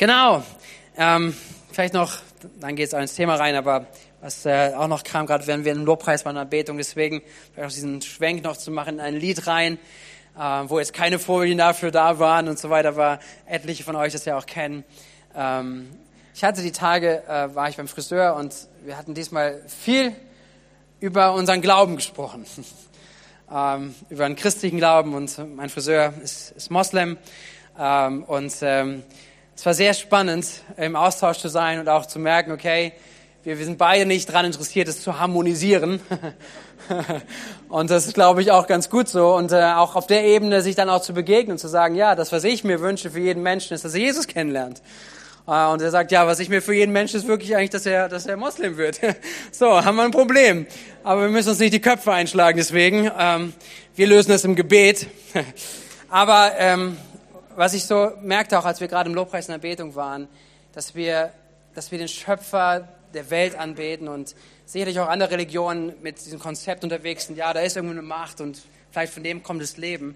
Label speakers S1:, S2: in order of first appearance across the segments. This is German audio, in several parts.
S1: Genau. Ähm, vielleicht noch, dann geht es auch ins Thema rein, aber was äh, auch noch kam, gerade wenn wir im Lobpreis waren, Anbetung, deswegen vielleicht auch diesen Schwenk noch zu machen in ein Lied rein, äh, wo jetzt keine Folien dafür da waren und so weiter, aber etliche von euch das ja auch kennen. Ähm, ich hatte die Tage, äh, war ich beim Friseur und wir hatten diesmal viel über unseren Glauben gesprochen. ähm, über einen christlichen Glauben und mein Friseur ist, ist Moslem. Ähm, und ähm, es war sehr spannend, im Austausch zu sein und auch zu merken, okay, wir, wir sind beide nicht daran interessiert, es zu harmonisieren. und das ist, glaube ich, auch ganz gut so. Und äh, auch auf der Ebene sich dann auch zu begegnen und zu sagen, ja, das, was ich mir wünsche für jeden Menschen, ist, dass er Jesus kennenlernt. Äh, und er sagt, ja, was ich mir für jeden Menschen ist wirklich eigentlich, dass er, dass er Moslem wird. so, haben wir ein Problem. Aber wir müssen uns nicht die Köpfe einschlagen deswegen. Ähm, wir lösen es im Gebet. Aber ähm, was ich so merkte, auch als wir gerade im Lobpreis in der Betung waren, dass wir, dass wir den Schöpfer der Welt anbeten und sicherlich auch andere Religionen mit diesem Konzept unterwegs sind, ja, da ist irgendwo eine Macht und vielleicht von dem kommt das Leben,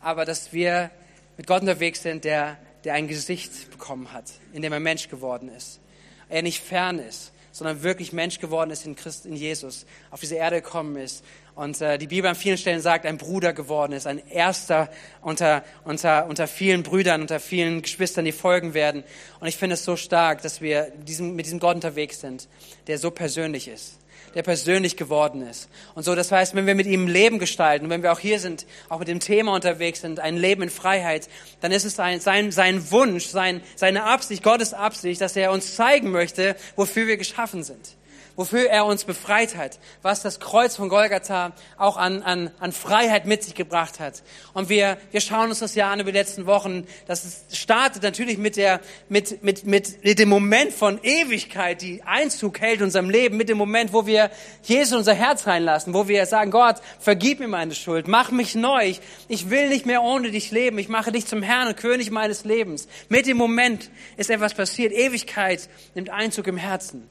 S1: aber dass wir mit Gott unterwegs sind, der, der ein Gesicht bekommen hat, in dem er Mensch geworden ist. Er nicht fern ist, sondern wirklich Mensch geworden ist in Christ, in Jesus, auf diese Erde gekommen ist und äh, die Bibel an vielen Stellen sagt, ein Bruder geworden ist, ein Erster unter, unter, unter vielen Brüdern, unter vielen Geschwistern, die folgen werden. Und ich finde es so stark, dass wir diesem, mit diesem Gott unterwegs sind, der so persönlich ist der persönlich geworden ist. Und so, das heißt, wenn wir mit ihm Leben gestalten, wenn wir auch hier sind, auch mit dem Thema unterwegs sind, ein Leben in Freiheit, dann ist es ein, sein, sein Wunsch, sein, seine Absicht, Gottes Absicht, dass er uns zeigen möchte, wofür wir geschaffen sind wofür er uns befreit hat, was das Kreuz von Golgatha auch an, an, an Freiheit mit sich gebracht hat. Und wir, wir schauen uns das ja an über die letzten Wochen. Das startet natürlich mit, der, mit, mit, mit, mit dem Moment von Ewigkeit, die Einzug hält in unserem Leben, mit dem Moment, wo wir Jesus in unser Herz reinlassen, wo wir sagen, Gott, vergib mir meine Schuld, mach mich neu, ich will nicht mehr ohne dich leben, ich mache dich zum Herrn und König meines Lebens. Mit dem Moment ist etwas passiert, Ewigkeit nimmt Einzug im Herzen.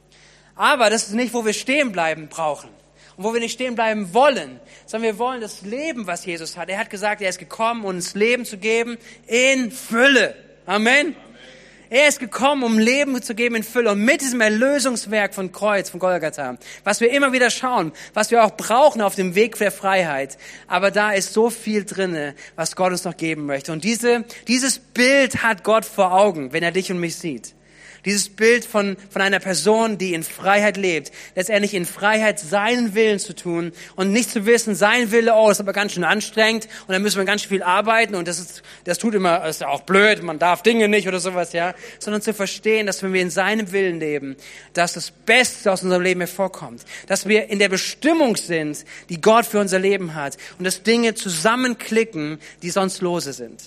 S1: Aber das ist nicht, wo wir stehen bleiben brauchen und wo wir nicht stehen bleiben wollen, sondern wir wollen das Leben, was Jesus hat. Er hat gesagt, er ist gekommen, uns Leben zu geben in Fülle. Amen. Er ist gekommen, um Leben zu geben in Fülle. Und mit diesem Erlösungswerk von Kreuz, von Golgatha, was wir immer wieder schauen, was wir auch brauchen auf dem Weg der Freiheit. Aber da ist so viel drinne, was Gott uns noch geben möchte. Und diese, dieses Bild hat Gott vor Augen, wenn er dich und mich sieht. Dieses Bild von, von einer Person, die in Freiheit lebt, letztendlich in Freiheit seinen Willen zu tun und nicht zu wissen, sein Wille, oh, ist aber ganz schön anstrengend und dann müssen wir ganz viel arbeiten und das ist, das tut immer, das ist ja auch blöd, man darf Dinge nicht oder sowas, ja, sondern zu verstehen, dass wenn wir in seinem Willen leben, dass das Beste aus unserem Leben hervorkommt, dass wir in der Bestimmung sind, die Gott für unser Leben hat und dass Dinge zusammenklicken, die sonst lose sind.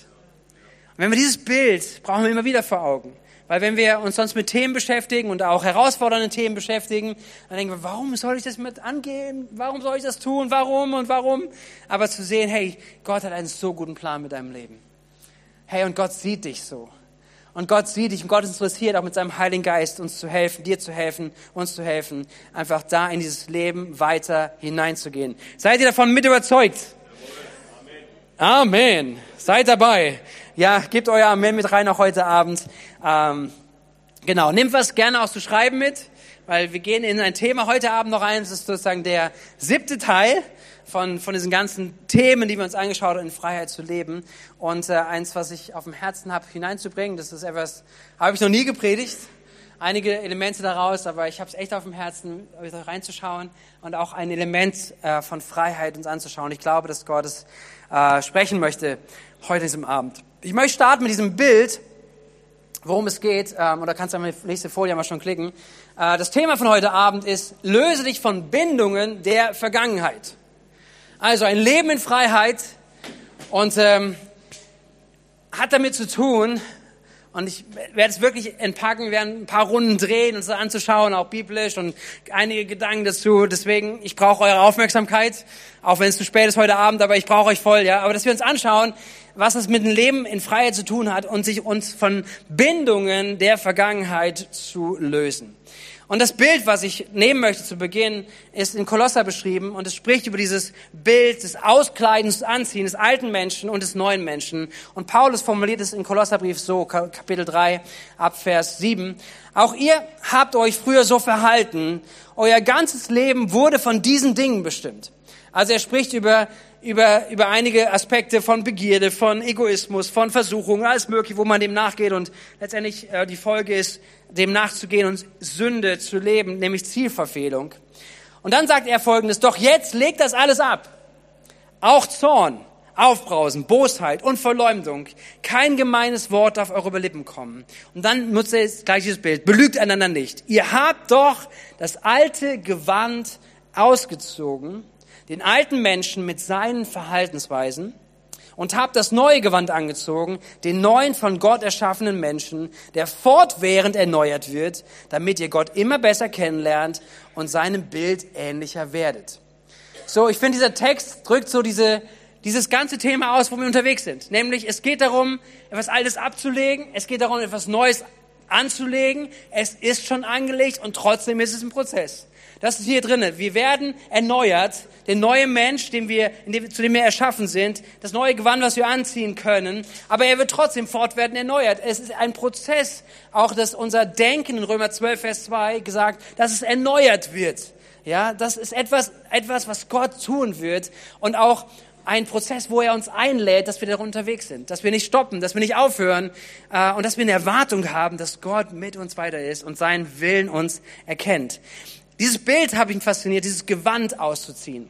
S1: Und wenn wir dieses Bild brauchen wir immer wieder vor Augen. Weil wenn wir uns sonst mit Themen beschäftigen und auch herausfordernden Themen beschäftigen, dann denken wir, warum soll ich das mit angehen? Warum soll ich das tun? Warum und warum? Aber zu sehen, hey, Gott hat einen so guten Plan mit deinem Leben. Hey, und Gott sieht dich so. Und Gott sieht dich und Gott ist interessiert, auch mit seinem Heiligen Geist uns zu helfen, dir zu helfen, uns zu helfen, einfach da in dieses Leben weiter hineinzugehen. Seid ihr davon mit überzeugt? Amen. Amen. Seid dabei. Ja, gebt euer Amen mit rein auch heute Abend. Ähm, genau, nehmt was gerne auch zu schreiben mit, weil wir gehen in ein Thema heute Abend noch ein. Das ist sozusagen der siebte Teil von, von diesen ganzen Themen, die wir uns angeschaut haben, in Freiheit zu leben. Und äh, eins, was ich auf dem Herzen habe, hineinzubringen, das ist etwas, habe ich noch nie gepredigt. Einige Elemente daraus, aber ich habe es echt auf dem Herzen, reinzuschauen und auch ein Element äh, von Freiheit uns anzuschauen. Ich glaube, dass Gott es äh, sprechen möchte heute diesem Abend. Ich möchte starten mit diesem Bild, worum es geht. Ähm, oder kannst du die nächste Folie mal schon klicken. Äh, das Thema von heute Abend ist, löse dich von Bindungen der Vergangenheit. Also ein Leben in Freiheit und ähm, hat damit zu tun, und ich werde es wirklich entpacken, werden ein paar Runden drehen und es anzuschauen, auch biblisch und einige Gedanken dazu. Deswegen, ich brauche eure Aufmerksamkeit, auch wenn es zu spät ist heute Abend, aber ich brauche euch voll, ja. Aber dass wir uns anschauen, was es mit dem Leben in Freiheit zu tun hat und sich uns von Bindungen der Vergangenheit zu lösen. Und das Bild, was ich nehmen möchte zu Beginn, ist in Kolosser beschrieben und es spricht über dieses Bild des Auskleidens, des Anziehens des alten Menschen und des neuen Menschen. Und Paulus formuliert es in Kolosserbrief so, Kapitel 3, Abvers 7. Auch ihr habt euch früher so verhalten, euer ganzes Leben wurde von diesen Dingen bestimmt. Also er spricht über über, über einige Aspekte von Begierde, von Egoismus, von Versuchungen, alles mögliche, wo man dem nachgeht und letztendlich äh, die Folge ist, dem nachzugehen und Sünde zu leben, nämlich Zielverfehlung. Und dann sagt er folgendes, doch jetzt legt das alles ab. Auch Zorn, Aufbrausen, Bosheit und Verleumdung. Kein gemeines Wort darf eure Lippen kommen. Und dann nutzt er jetzt gleiches Bild. Belügt einander nicht. Ihr habt doch das alte Gewand ausgezogen den alten Menschen mit seinen Verhaltensweisen und habt das neue Gewand angezogen, den neuen von Gott erschaffenen Menschen, der fortwährend erneuert wird, damit ihr Gott immer besser kennenlernt und seinem Bild ähnlicher werdet. So, ich finde, dieser Text drückt so diese, dieses ganze Thema aus, wo wir unterwegs sind. Nämlich, es geht darum, etwas Altes abzulegen, es geht darum, etwas Neues anzulegen, es ist schon angelegt und trotzdem ist es ein Prozess. Das ist hier drinnen. Wir werden erneuert. Der neue Mensch, den wir, zu dem wir erschaffen sind. Das neue Gewand, was wir anziehen können. Aber er wird trotzdem fortwährend erneuert. Es ist ein Prozess. Auch, dass unser Denken in Römer 12, Vers 2 gesagt, dass es erneuert wird. Ja, das ist etwas, etwas, was Gott tun wird. Und auch ein Prozess, wo er uns einlädt, dass wir da unterwegs sind, dass wir nicht stoppen, dass wir nicht aufhören äh, und dass wir eine Erwartung haben, dass Gott mit uns weiter ist und seinen Willen uns erkennt. Dieses Bild habe ich fasziniert, dieses Gewand auszuziehen.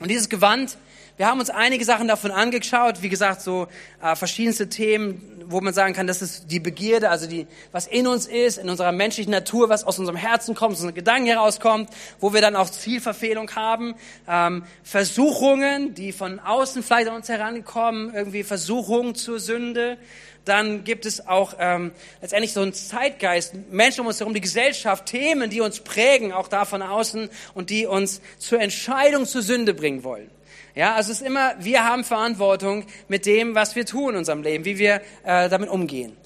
S1: Und dieses Gewand, wir haben uns einige Sachen davon angeschaut, wie gesagt, so äh, verschiedenste Themen, wo man sagen kann, das ist die Begierde, also die, was in uns ist, in unserer menschlichen Natur, was aus unserem Herzen kommt, aus unseren Gedanken herauskommt, wo wir dann auch Zielverfehlung haben, ähm, Versuchungen, die von außen vielleicht an uns herankommen, irgendwie Versuchungen zur Sünde, dann gibt es auch ähm, letztendlich so einen Zeitgeist, Menschen um uns herum, die Gesellschaft, Themen, die uns prägen, auch da von außen und die uns zur Entscheidung zur Sünde bringen wollen. Ja, also es ist immer, wir haben Verantwortung mit dem, was wir tun in unserem Leben, wie wir äh, damit umgehen.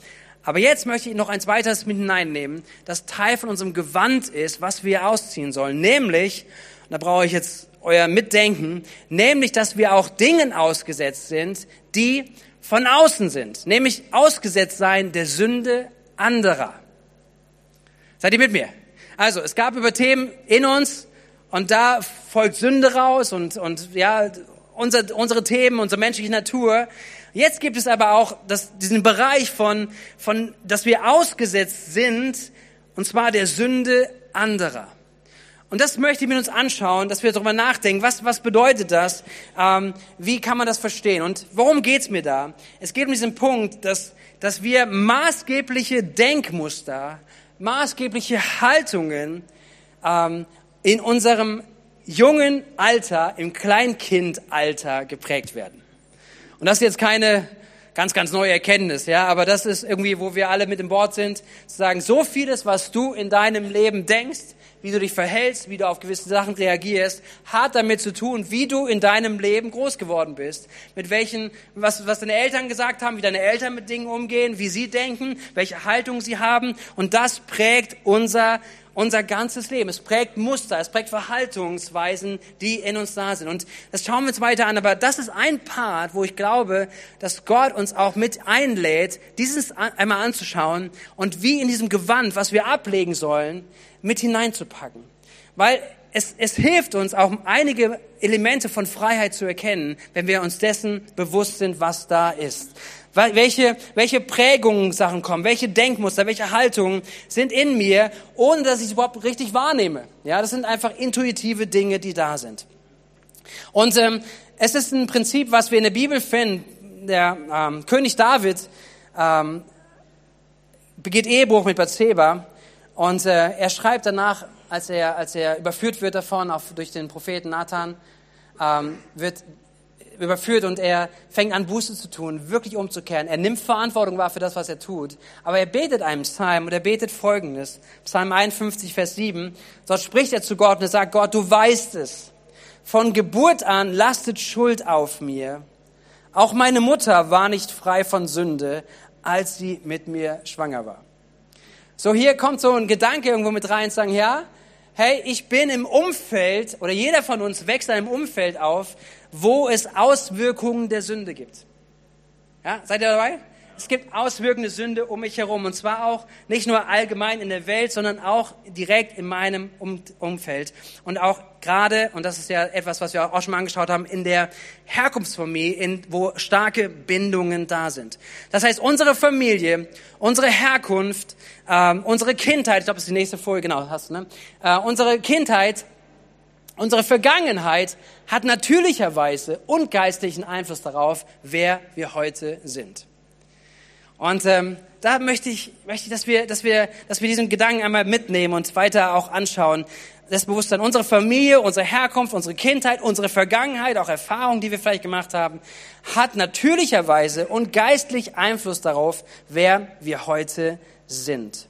S1: Aber jetzt möchte ich noch eins weiteres mit hineinnehmen, das Teil von unserem Gewand ist, was wir ausziehen sollen. Nämlich, da brauche ich jetzt euer Mitdenken, nämlich, dass wir auch Dingen ausgesetzt sind, die von außen sind, nämlich ausgesetzt sein der Sünde anderer. Seid ihr mit mir? Also, es gab über Themen in uns und da folgt Sünde raus und, und ja, unser, unsere Themen, unsere menschliche Natur. Jetzt gibt es aber auch das, diesen Bereich von, von, dass wir ausgesetzt sind, und zwar der Sünde anderer. Und das möchte ich mit uns anschauen, dass wir darüber nachdenken, was, was bedeutet das, ähm, wie kann man das verstehen und worum geht's mir da? Es geht um diesen Punkt, dass, dass wir maßgebliche Denkmuster, maßgebliche Haltungen ähm, in unserem jungen Alter, im Kleinkindalter geprägt werden. Und das ist jetzt keine ganz, ganz neue Erkenntnis, ja, aber das ist irgendwie, wo wir alle mit im Bord sind, zu sagen, so vieles, was du in deinem Leben denkst, wie du dich verhältst, wie du auf gewisse Sachen reagierst, hat damit zu tun, wie du in deinem Leben groß geworden bist, mit welchen, was, was deine Eltern gesagt haben, wie deine Eltern mit Dingen umgehen, wie sie denken, welche Haltung sie haben und das prägt unser unser ganzes Leben. Es prägt Muster, es prägt Verhaltungsweisen, die in uns da sind. Und das schauen wir uns weiter an. Aber das ist ein Part, wo ich glaube, dass Gott uns auch mit einlädt, dieses einmal anzuschauen und wie in diesem Gewand, was wir ablegen sollen, mit hineinzupacken. Weil es, es hilft uns auch einige Elemente von Freiheit zu erkennen, wenn wir uns dessen bewusst sind, was da ist. Welche, welche Prägungen Sachen kommen, welche Denkmuster, welche Haltungen sind in mir, ohne dass ich es überhaupt richtig wahrnehme. Ja, das sind einfach intuitive Dinge, die da sind. Und ähm, es ist ein Prinzip, was wir in der Bibel finden. Der ähm, König David ähm, begeht Ehebruch mit Bathseba und äh, er schreibt danach, als er, als er überführt wird davon, auf, durch den Propheten Nathan, ähm, wird überführt und er fängt an, Buße zu tun, wirklich umzukehren. Er nimmt Verantwortung wahr für das, was er tut. Aber er betet einen Psalm und er betet Folgendes. Psalm 51, Vers 7. Dort spricht er zu Gott und er sagt, Gott, du weißt es. Von Geburt an lastet Schuld auf mir. Auch meine Mutter war nicht frei von Sünde, als sie mit mir schwanger war. So hier kommt so ein Gedanke irgendwo mit rein, sagen, ja, hey, ich bin im Umfeld, oder jeder von uns wächst in einem Umfeld auf, wo es Auswirkungen der Sünde gibt. Ja, seid ihr dabei? Es gibt auswirkende Sünde um mich herum. Und zwar auch nicht nur allgemein in der Welt, sondern auch direkt in meinem um Umfeld. Und auch gerade, und das ist ja etwas, was wir auch schon mal angeschaut haben, in der Herkunftsfamilie, in, wo starke Bindungen da sind. Das heißt, unsere Familie, unsere Herkunft, äh, unsere Kindheit, ich glaube, das ist die nächste Folie, genau, hast du, ne? Äh, unsere Kindheit, unsere Vergangenheit hat natürlicherweise und geistlichen Einfluss darauf, wer wir heute sind. Und ähm, da möchte ich, möchte ich dass, wir, dass, wir, dass wir diesen Gedanken einmal mitnehmen und weiter auch anschauen. Das Bewusstsein, unsere Familie, unsere Herkunft, unsere Kindheit, unsere Vergangenheit, auch Erfahrungen, die wir vielleicht gemacht haben, hat natürlicherweise und geistlich Einfluss darauf, wer wir heute sind.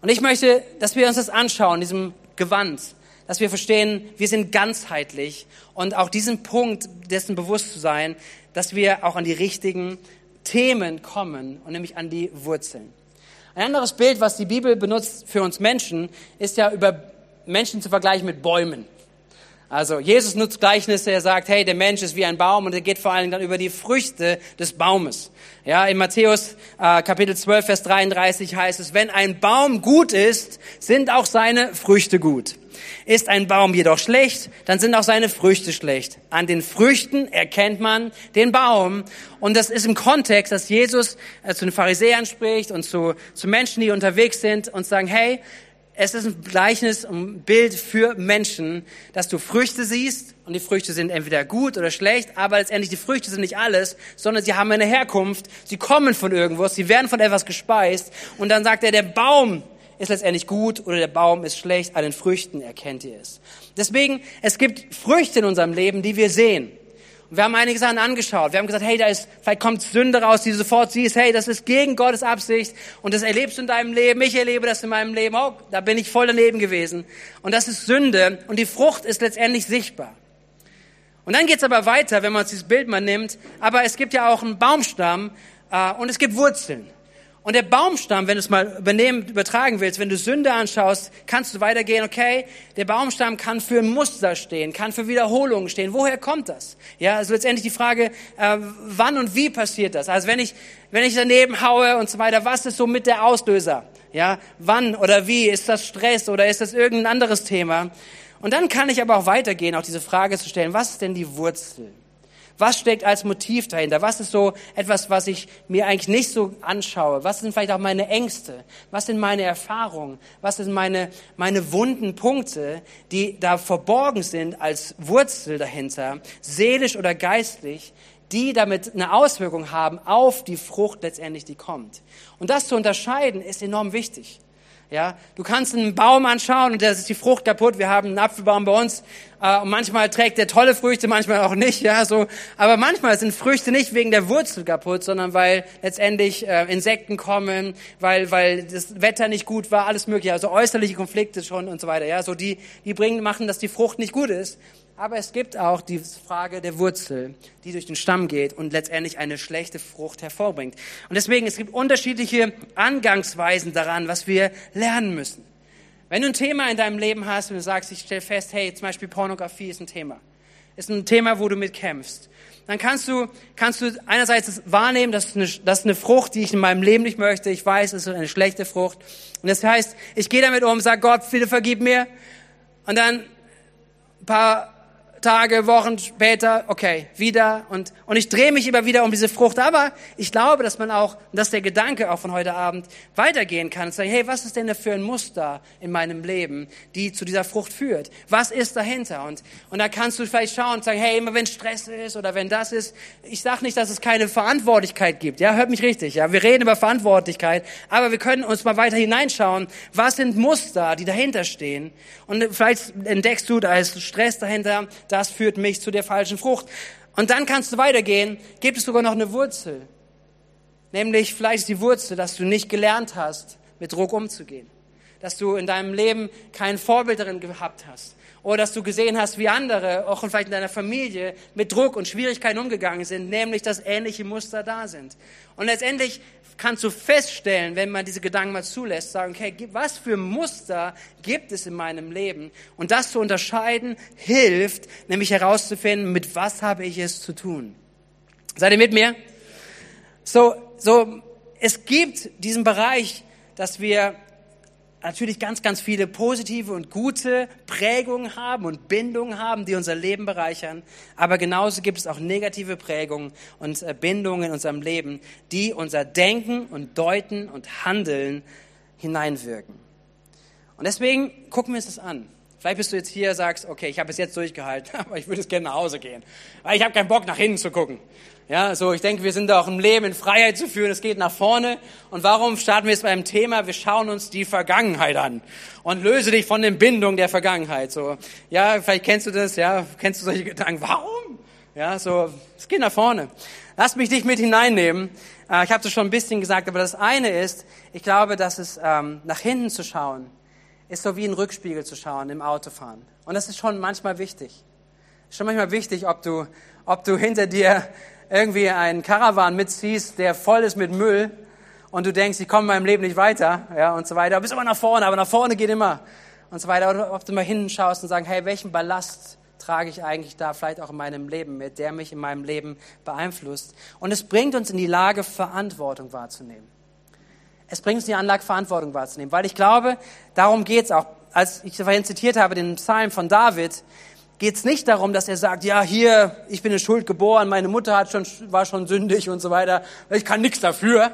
S1: Und ich möchte, dass wir uns das anschauen, diesem Gewand, dass wir verstehen, wir sind ganzheitlich und auch diesen Punkt dessen bewusst zu sein, dass wir auch an die richtigen Themen kommen und nämlich an die Wurzeln. Ein anderes Bild, was die Bibel benutzt für uns Menschen, ist ja über Menschen zu vergleichen mit Bäumen. Also Jesus nutzt Gleichnisse, er sagt, hey, der Mensch ist wie ein Baum und er geht vor allem dann über die Früchte des Baumes. Ja, in Matthäus äh, Kapitel 12, Vers 33 heißt es, wenn ein Baum gut ist, sind auch seine Früchte gut. Ist ein Baum jedoch schlecht, dann sind auch seine Früchte schlecht. An den Früchten erkennt man den Baum. Und das ist im Kontext, dass Jesus äh, zu den Pharisäern spricht und zu, zu Menschen, die unterwegs sind und sagen, hey, es ist ein Gleichnis, ein Bild für Menschen, dass du Früchte siehst und die Früchte sind entweder gut oder schlecht, aber letztendlich die Früchte sind nicht alles, sondern sie haben eine Herkunft, sie kommen von irgendwo, sie werden von etwas gespeist und dann sagt er, der Baum ist letztendlich gut oder der Baum ist schlecht, an den Früchten erkennt ihr es. Deswegen, es gibt Früchte in unserem Leben, die wir sehen. Und wir haben einige Sachen angeschaut. Wir haben gesagt, hey, da ist, vielleicht kommt Sünde raus, die du sofort siehst, hey, das ist gegen Gottes Absicht und das erlebst du in deinem Leben. Ich erlebe das in meinem Leben. Oh, da bin ich voll daneben gewesen. Und das ist Sünde und die Frucht ist letztendlich sichtbar. Und dann geht's aber weiter, wenn man uns dieses Bild mal nimmt. Aber es gibt ja auch einen Baumstamm äh, und es gibt Wurzeln. Und der Baumstamm, wenn du es mal übernehmen, übertragen willst, wenn du Sünde anschaust, kannst du weitergehen, okay, der Baumstamm kann für ein Muster stehen, kann für Wiederholungen stehen. Woher kommt das? Ja, also letztendlich die Frage, äh, wann und wie passiert das? Also wenn ich, wenn ich daneben haue und so weiter, was ist so mit der Auslöser? Ja, wann oder wie? Ist das Stress oder ist das irgendein anderes Thema? Und dann kann ich aber auch weitergehen, auch diese Frage zu stellen, was ist denn die Wurzel? Was steckt als Motiv dahinter? Was ist so etwas, was ich mir eigentlich nicht so anschaue? Was sind vielleicht auch meine Ängste? Was sind meine Erfahrungen? Was sind meine, meine wunden Punkte, die da verborgen sind als Wurzel dahinter, seelisch oder geistlich, die damit eine Auswirkung haben auf die Frucht letztendlich, die kommt. Und das zu unterscheiden ist enorm wichtig. Ja, du kannst einen Baum anschauen und da ist die Frucht kaputt. Wir haben einen Apfelbaum bei uns äh, und manchmal trägt der tolle Früchte, manchmal auch nicht. Ja, so. Aber manchmal sind Früchte nicht wegen der Wurzel kaputt, sondern weil letztendlich äh, Insekten kommen, weil weil das Wetter nicht gut war, alles mögliche. Also äußerliche Konflikte schon und so weiter. Ja, so die die bringen machen, dass die Frucht nicht gut ist. Aber es gibt auch die Frage der Wurzel, die durch den Stamm geht und letztendlich eine schlechte Frucht hervorbringt. Und deswegen, es gibt unterschiedliche Angangsweisen daran, was wir lernen müssen. Wenn du ein Thema in deinem Leben hast und du sagst, ich stelle fest, hey, zum Beispiel Pornografie ist ein Thema, ist ein Thema, wo du mitkämpfst, dann kannst du, kannst du einerseits wahrnehmen, das ist, eine, das ist eine Frucht, die ich in meinem Leben nicht möchte. Ich weiß, es ist eine schlechte Frucht. Und das heißt, ich gehe damit um, sag Gott, bitte vergib mir. Und dann ein paar Tage, Wochen später, okay, wieder und, und ich drehe mich immer wieder um diese Frucht. Aber ich glaube, dass man auch, dass der Gedanke auch von heute Abend weitergehen kann und sagen, hey, was ist denn da für ein Muster in meinem Leben, die zu dieser Frucht führt? Was ist dahinter? Und, und da kannst du vielleicht schauen und sagen, hey, immer wenn Stress ist oder wenn das ist, ich sage nicht, dass es keine Verantwortlichkeit gibt. Ja, hört mich richtig. Ja, wir reden über Verantwortlichkeit, aber wir können uns mal weiter hineinschauen. Was sind Muster, die dahinter stehen? Und vielleicht entdeckst du, da ist Stress dahinter, das führt mich zu der falschen Frucht. Und dann kannst du weitergehen, gibt es sogar noch eine Wurzel. Nämlich vielleicht die Wurzel, dass du nicht gelernt hast, mit Druck umzugehen. dass du in deinem Leben kein Vorbild darin gehabt hast. Oder dass du gesehen hast, wie andere, auch vielleicht in deiner Familie, mit Druck und Schwierigkeiten umgegangen sind, nämlich dass ähnliche Muster da sind. Und letztendlich kannst du feststellen, wenn man diese Gedanken mal zulässt, sagen, okay, was für Muster gibt es in meinem Leben? Und das zu unterscheiden hilft, nämlich herauszufinden, mit was habe ich es zu tun. Seid ihr mit mir? So, so, es gibt diesen Bereich, dass wir natürlich ganz, ganz viele positive und gute Prägungen haben und Bindungen haben, die unser Leben bereichern. Aber genauso gibt es auch negative Prägungen und äh, Bindungen in unserem Leben, die unser Denken und Deuten und Handeln hineinwirken. Und deswegen gucken wir uns das an. Vielleicht bist du jetzt hier, sagst, okay, ich habe es jetzt durchgehalten, aber ich würde es gerne nach Hause gehen. Weil ich habe keinen Bock, nach hinten zu gucken. Ja, so, ich denke, wir sind da auch im Leben in Freiheit zu führen. Es geht nach vorne. Und warum starten wir jetzt beim Thema? Wir schauen uns die Vergangenheit an und löse dich von den Bindungen der Vergangenheit. So, ja, vielleicht kennst du das, ja, kennst du solche Gedanken? Warum? Ja, so, es geht nach vorne. Lass mich dich mit hineinnehmen. Äh, ich habe das schon ein bisschen gesagt, aber das eine ist, ich glaube, dass es ähm, nach hinten zu schauen ist so wie ein Rückspiegel zu schauen im Autofahren. Und das ist schon manchmal wichtig. Ist schon manchmal wichtig, ob du, ob du hinter dir irgendwie einen Karawan mitziehst, der voll ist mit Müll und du denkst, ich komme in meinem Leben nicht weiter, ja, und so weiter. Du bist immer nach vorne, aber nach vorne geht immer und so weiter. Oder ob du mal hinten schaust und sagst, hey, welchen Ballast trage ich eigentlich da vielleicht auch in meinem Leben mit, der mich in meinem Leben beeinflusst. Und es bringt uns in die Lage, Verantwortung wahrzunehmen es bringt uns die Anlage, Verantwortung wahrzunehmen. Weil ich glaube, darum geht's auch. Als ich vorhin zitiert habe, den Psalm von David, geht's nicht darum, dass er sagt, ja, hier, ich bin in Schuld geboren, meine Mutter hat schon, war schon sündig und so weiter, ich kann nichts dafür.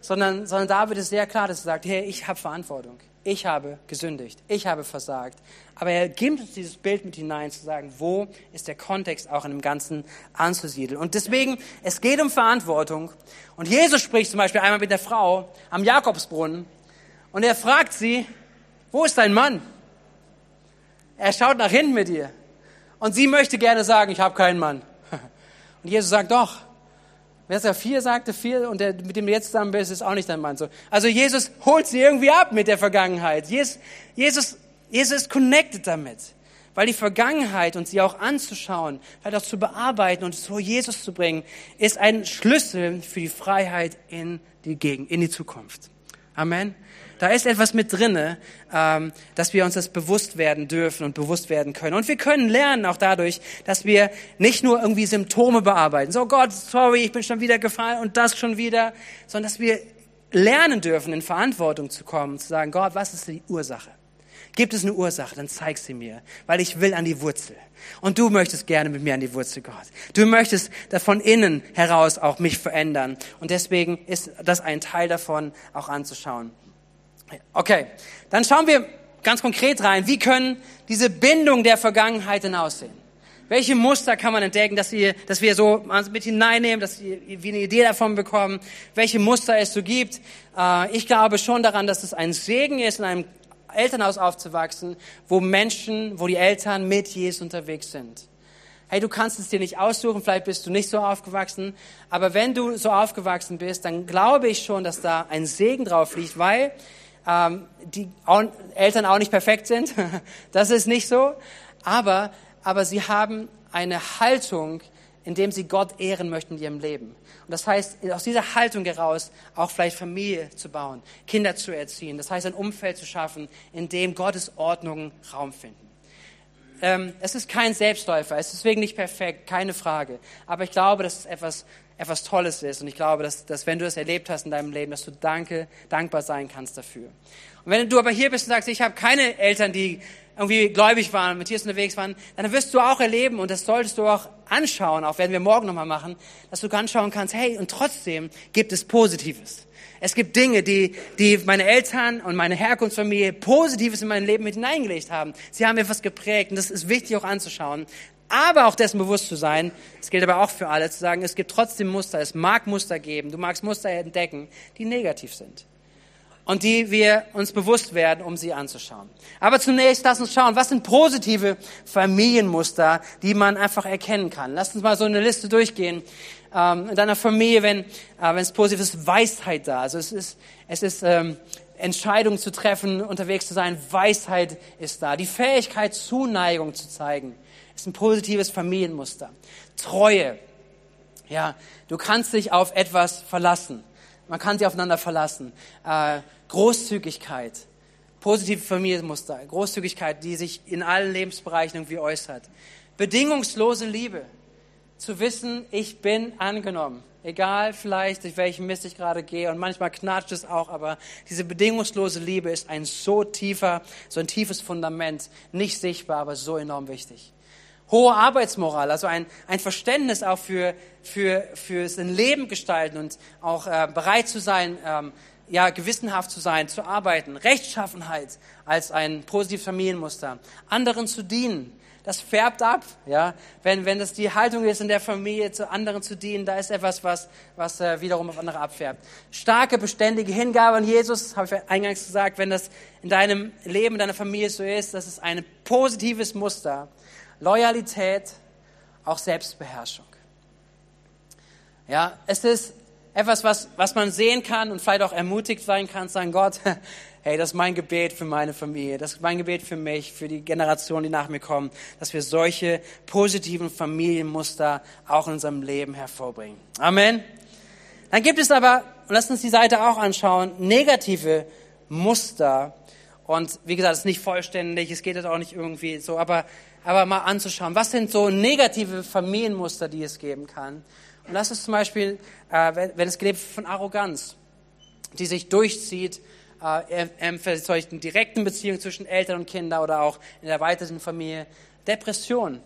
S1: Sondern, sondern David ist sehr klar, dass er sagt, hey, ich habe Verantwortung ich habe gesündigt, ich habe versagt. Aber er gibt uns dieses Bild mit hinein, zu sagen, wo ist der Kontext auch in dem Ganzen anzusiedeln. Und deswegen, es geht um Verantwortung. Und Jesus spricht zum Beispiel einmal mit der Frau am Jakobsbrunnen und er fragt sie, wo ist dein Mann? Er schaut nach hinten mit ihr. Und sie möchte gerne sagen, ich habe keinen Mann. Und Jesus sagt, doch, Verser 4 sagte 4 und der, mit dem du jetzt zusammen bist, ist auch nicht dein Mann. So. Also Jesus holt sie irgendwie ab mit der Vergangenheit. Jesus, Jesus, Jesus ist connected damit. Weil die Vergangenheit und sie auch anzuschauen, halt auch zu bearbeiten und vor Jesus zu bringen, ist ein Schlüssel für die Freiheit in die Gegend, in die Zukunft. Amen. Da ist etwas mit drinne, ähm, dass wir uns das bewusst werden dürfen und bewusst werden können. Und wir können lernen auch dadurch, dass wir nicht nur irgendwie Symptome bearbeiten. So Gott, sorry, ich bin schon wieder gefallen und das schon wieder, sondern dass wir lernen dürfen, in Verantwortung zu kommen, zu sagen, Gott, was ist die Ursache? Gibt es eine Ursache, dann zeig sie mir, weil ich will an die Wurzel. Und du möchtest gerne mit mir an die Wurzel, Gott. Du möchtest von innen heraus auch mich verändern. Und deswegen ist das ein Teil davon, auch anzuschauen. Okay, dann schauen wir ganz konkret rein. Wie können diese Bindung der Vergangenheit denn aussehen? Welche Muster kann man entdecken, dass wir, dass wir so mit hineinnehmen, dass wir eine Idee davon bekommen, welche Muster es so gibt? Äh, ich glaube schon daran, dass es ein Segen ist, in einem Elternhaus aufzuwachsen, wo Menschen, wo die Eltern mit Jesus unterwegs sind. Hey, du kannst es dir nicht aussuchen, vielleicht bist du nicht so aufgewachsen, aber wenn du so aufgewachsen bist, dann glaube ich schon, dass da ein Segen drauf liegt, weil ähm, die auch, Eltern auch nicht perfekt sind. das ist nicht so. Aber, aber sie haben eine Haltung, indem sie Gott ehren möchten in ihrem Leben. Und das heißt, aus dieser Haltung heraus auch vielleicht Familie zu bauen, Kinder zu erziehen. Das heißt, ein Umfeld zu schaffen, in dem Gottes Ordnungen Raum finden. Ähm, es ist kein Selbstläufer, es ist deswegen nicht perfekt, keine Frage. Aber ich glaube, dass es etwas etwas Tolles ist. Und ich glaube, dass, dass wenn du das erlebt hast in deinem Leben, dass du danke, dankbar sein kannst dafür. Und wenn du aber hier bist und sagst, ich habe keine Eltern, die irgendwie gläubig waren, mit Jesus unterwegs waren, dann wirst du auch erleben und das solltest du auch anschauen, auch werden wir morgen nochmal machen, dass du anschauen kannst, hey, und trotzdem gibt es Positives. Es gibt Dinge, die, die meine Eltern und meine Herkunftsfamilie Positives in mein Leben mit hineingelegt haben. Sie haben etwas geprägt und das ist wichtig auch anzuschauen aber auch dessen bewusst zu sein, das gilt aber auch für alle, zu sagen, es gibt trotzdem Muster, es mag Muster geben, du magst Muster entdecken, die negativ sind. Und die wir uns bewusst werden, um sie anzuschauen. Aber zunächst lass uns schauen, was sind positive Familienmuster, die man einfach erkennen kann. Lass uns mal so eine Liste durchgehen. Ähm, in deiner Familie, wenn, äh, wenn es positiv ist, Weisheit da. Also es ist, es ist ähm, Entscheidungen zu treffen, unterwegs zu sein. Weisheit ist da. Die Fähigkeit, Zuneigung zu zeigen, ist ein positives Familienmuster. Treue. Ja, du kannst dich auf etwas verlassen. Man kann sich aufeinander verlassen. Äh, Großzügigkeit. Positive Familienmuster. Großzügigkeit, die sich in allen Lebensbereichen irgendwie äußert. Bedingungslose Liebe. Zu wissen, ich bin angenommen. Egal vielleicht, durch welchen Mist ich gerade gehe und manchmal knatscht es auch, aber diese bedingungslose Liebe ist ein so tiefer, so ein tiefes Fundament, nicht sichtbar, aber so enorm wichtig. Hohe Arbeitsmoral, also ein, ein Verständnis auch für, für, fürs Leben gestalten und auch äh, bereit zu sein, ähm, ja, gewissenhaft zu sein, zu arbeiten. Rechtschaffenheit als ein positives Familienmuster. Anderen zu dienen, das färbt ab. Ja? Wenn, wenn das die Haltung ist, in der Familie zu anderen zu dienen, da ist etwas, was, was äh, wiederum auf andere abfärbt. Starke, beständige Hingabe an Jesus, habe ich eingangs gesagt, wenn das in deinem Leben, in deiner Familie so ist, das ist ein positives Muster. Loyalität, auch Selbstbeherrschung. Ja, es ist etwas, was, was man sehen kann und vielleicht auch ermutigt sein kann, sagen, Gott, hey, das ist mein Gebet für meine Familie, das ist mein Gebet für mich, für die Generationen, die nach mir kommen, dass wir solche positiven Familienmuster auch in unserem Leben hervorbringen. Amen. Dann gibt es aber, und lass uns die Seite auch anschauen, negative Muster. Und wie gesagt, es ist nicht vollständig, es geht jetzt auch nicht irgendwie so, aber, aber mal anzuschauen, was sind so negative Familienmuster, die es geben kann. Und das ist zum Beispiel, äh, wenn, wenn es gelebt von Arroganz, die sich durchzieht äh, in solchen direkten Beziehungen zwischen Eltern und Kindern oder auch in der weiteren Familie. Depression.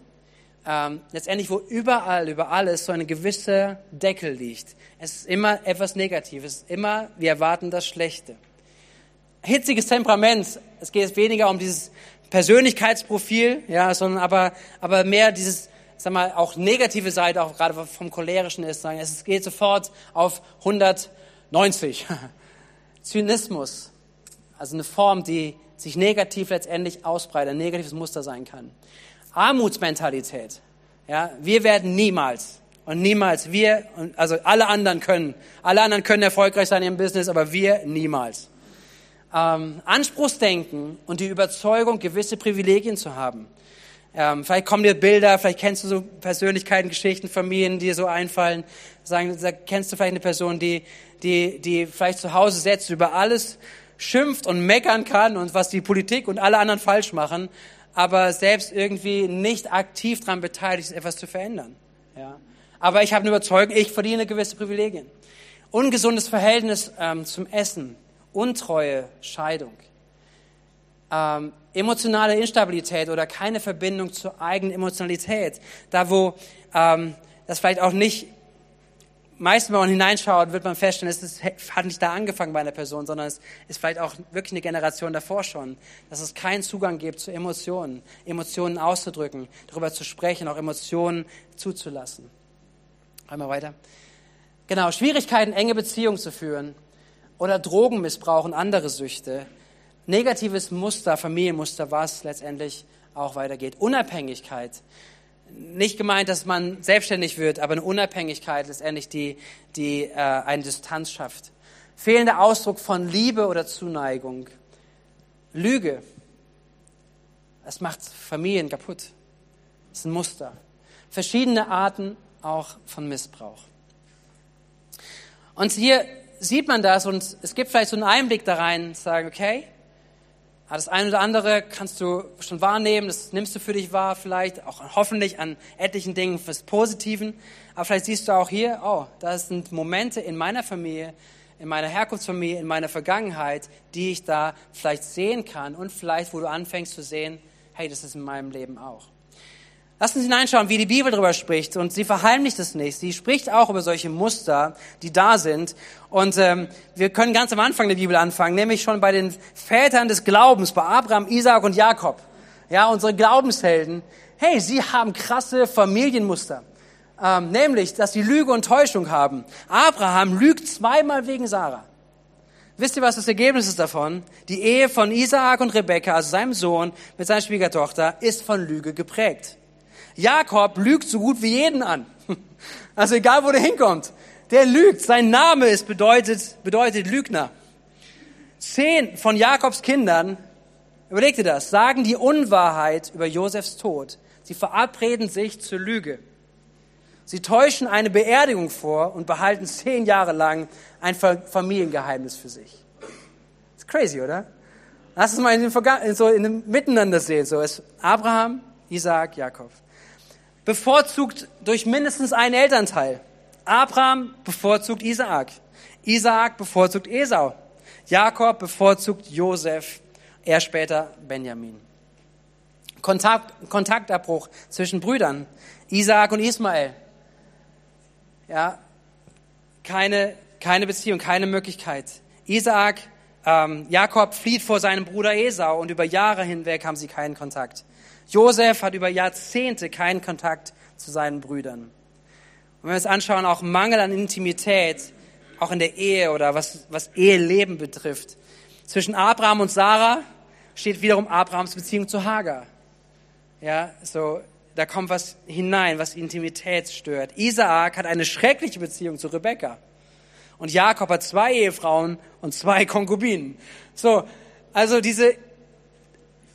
S1: Ähm, letztendlich, wo überall, über alles so eine gewisse Deckel liegt. Es ist immer etwas Negatives. Immer, wir erwarten das Schlechte. Hitziges Temperament. Es geht weniger um dieses Persönlichkeitsprofil, ja, sondern aber, aber mehr dieses, sag mal, auch negative Seite, auch gerade vom cholerischen ist, sagen, es geht sofort auf 190. Zynismus, also eine Form, die sich negativ letztendlich ausbreitet, ein negatives Muster sein kann. Armutsmentalität. Ja, wir werden niemals und niemals wir also alle anderen können, alle anderen können erfolgreich sein im Business, aber wir niemals. Ähm, Anspruchsdenken und die Überzeugung, gewisse Privilegien zu haben. Ähm, vielleicht kommen dir Bilder, vielleicht kennst du so Persönlichkeiten, Geschichten, Familien, die dir so einfallen. Sagen, kennst du vielleicht eine Person, die die, die vielleicht zu Hause setzt, über alles schimpft und meckern kann und was die Politik und alle anderen falsch machen, aber selbst irgendwie nicht aktiv daran beteiligt ist, etwas zu verändern. Ja. Aber ich habe eine Überzeugung, ich verdiene gewisse Privilegien. Ungesundes Verhältnis ähm, zum Essen, Untreue, Scheidung, ähm, emotionale Instabilität oder keine Verbindung zur eigenen Emotionalität. Da, wo ähm, das vielleicht auch nicht meistens, wenn man hineinschaut, wird man feststellen, es ist, hat nicht da angefangen bei einer Person, sondern es ist vielleicht auch wirklich eine Generation davor schon, dass es keinen Zugang gibt zu Emotionen, Emotionen auszudrücken, darüber zu sprechen, auch Emotionen zuzulassen. Einmal weiter. Genau, Schwierigkeiten, enge Beziehungen zu führen oder Drogenmissbrauch und andere Süchte. Negatives Muster, Familienmuster, was letztendlich auch weitergeht. Unabhängigkeit nicht gemeint, dass man selbstständig wird, aber eine Unabhängigkeit letztendlich, die, die äh, eine Distanz schafft. Fehlender Ausdruck von Liebe oder Zuneigung. Lüge. Es macht Familien kaputt. Das ist ein Muster. Verschiedene Arten auch von Missbrauch. Und hier sieht man das und es gibt vielleicht so einen Einblick da rein, sagen, okay, das eine oder andere kannst du schon wahrnehmen, das nimmst du für dich wahr, vielleicht auch hoffentlich an etlichen Dingen fürs Positiven. Aber vielleicht siehst du auch hier, oh, das sind Momente in meiner Familie, in meiner Herkunftsfamilie, in meiner Vergangenheit, die ich da vielleicht sehen kann und vielleicht, wo du anfängst zu sehen, hey, das ist in meinem Leben auch. Lass uns hineinschauen, wie die Bibel darüber spricht. Und sie verheimlicht es nicht. Sie spricht auch über solche Muster, die da sind. Und ähm, wir können ganz am Anfang der Bibel anfangen, nämlich schon bei den Vätern des Glaubens, bei Abraham, Isaac und Jakob. Ja, unsere Glaubenshelden. Hey, sie haben krasse Familienmuster. Ähm, nämlich, dass sie Lüge und Täuschung haben. Abraham lügt zweimal wegen Sarah. Wisst ihr, was das Ergebnis ist davon? Die Ehe von Isaac und Rebekka, also seinem Sohn, mit seiner Schwiegertochter, ist von Lüge geprägt. Jakob lügt so gut wie jeden an. Also egal, wo der hinkommt. Der lügt. Sein Name ist bedeutet, bedeutet Lügner. Zehn von Jakobs Kindern, überleg dir das, sagen die Unwahrheit über Josefs Tod. Sie verabreden sich zur Lüge. Sie täuschen eine Beerdigung vor und behalten zehn Jahre lang ein Familiengeheimnis für sich. Ist crazy, oder? Lass es mal in dem, so in dem Miteinander sehen. So ist Abraham, Isaac, Jakob. Bevorzugt durch mindestens einen Elternteil. Abraham bevorzugt Isaak. Isaak bevorzugt Esau. Jakob bevorzugt Josef. Er später Benjamin. Kontakt, Kontaktabbruch zwischen Brüdern. Isaak und Ismael. Ja, keine, keine Beziehung, keine Möglichkeit. Isaak, ähm, Jakob flieht vor seinem Bruder Esau und über Jahre hinweg haben sie keinen Kontakt. Josef hat über Jahrzehnte keinen Kontakt zu seinen Brüdern. Und wenn wir uns anschauen, auch Mangel an Intimität, auch in der Ehe oder was, was Eheleben betrifft. Zwischen Abraham und Sarah steht wiederum Abrahams Beziehung zu Hagar. Ja, so, da kommt was hinein, was Intimität stört. Isaak hat eine schreckliche Beziehung zu Rebekka. Und Jakob hat zwei Ehefrauen und zwei Konkubinen. So, also diese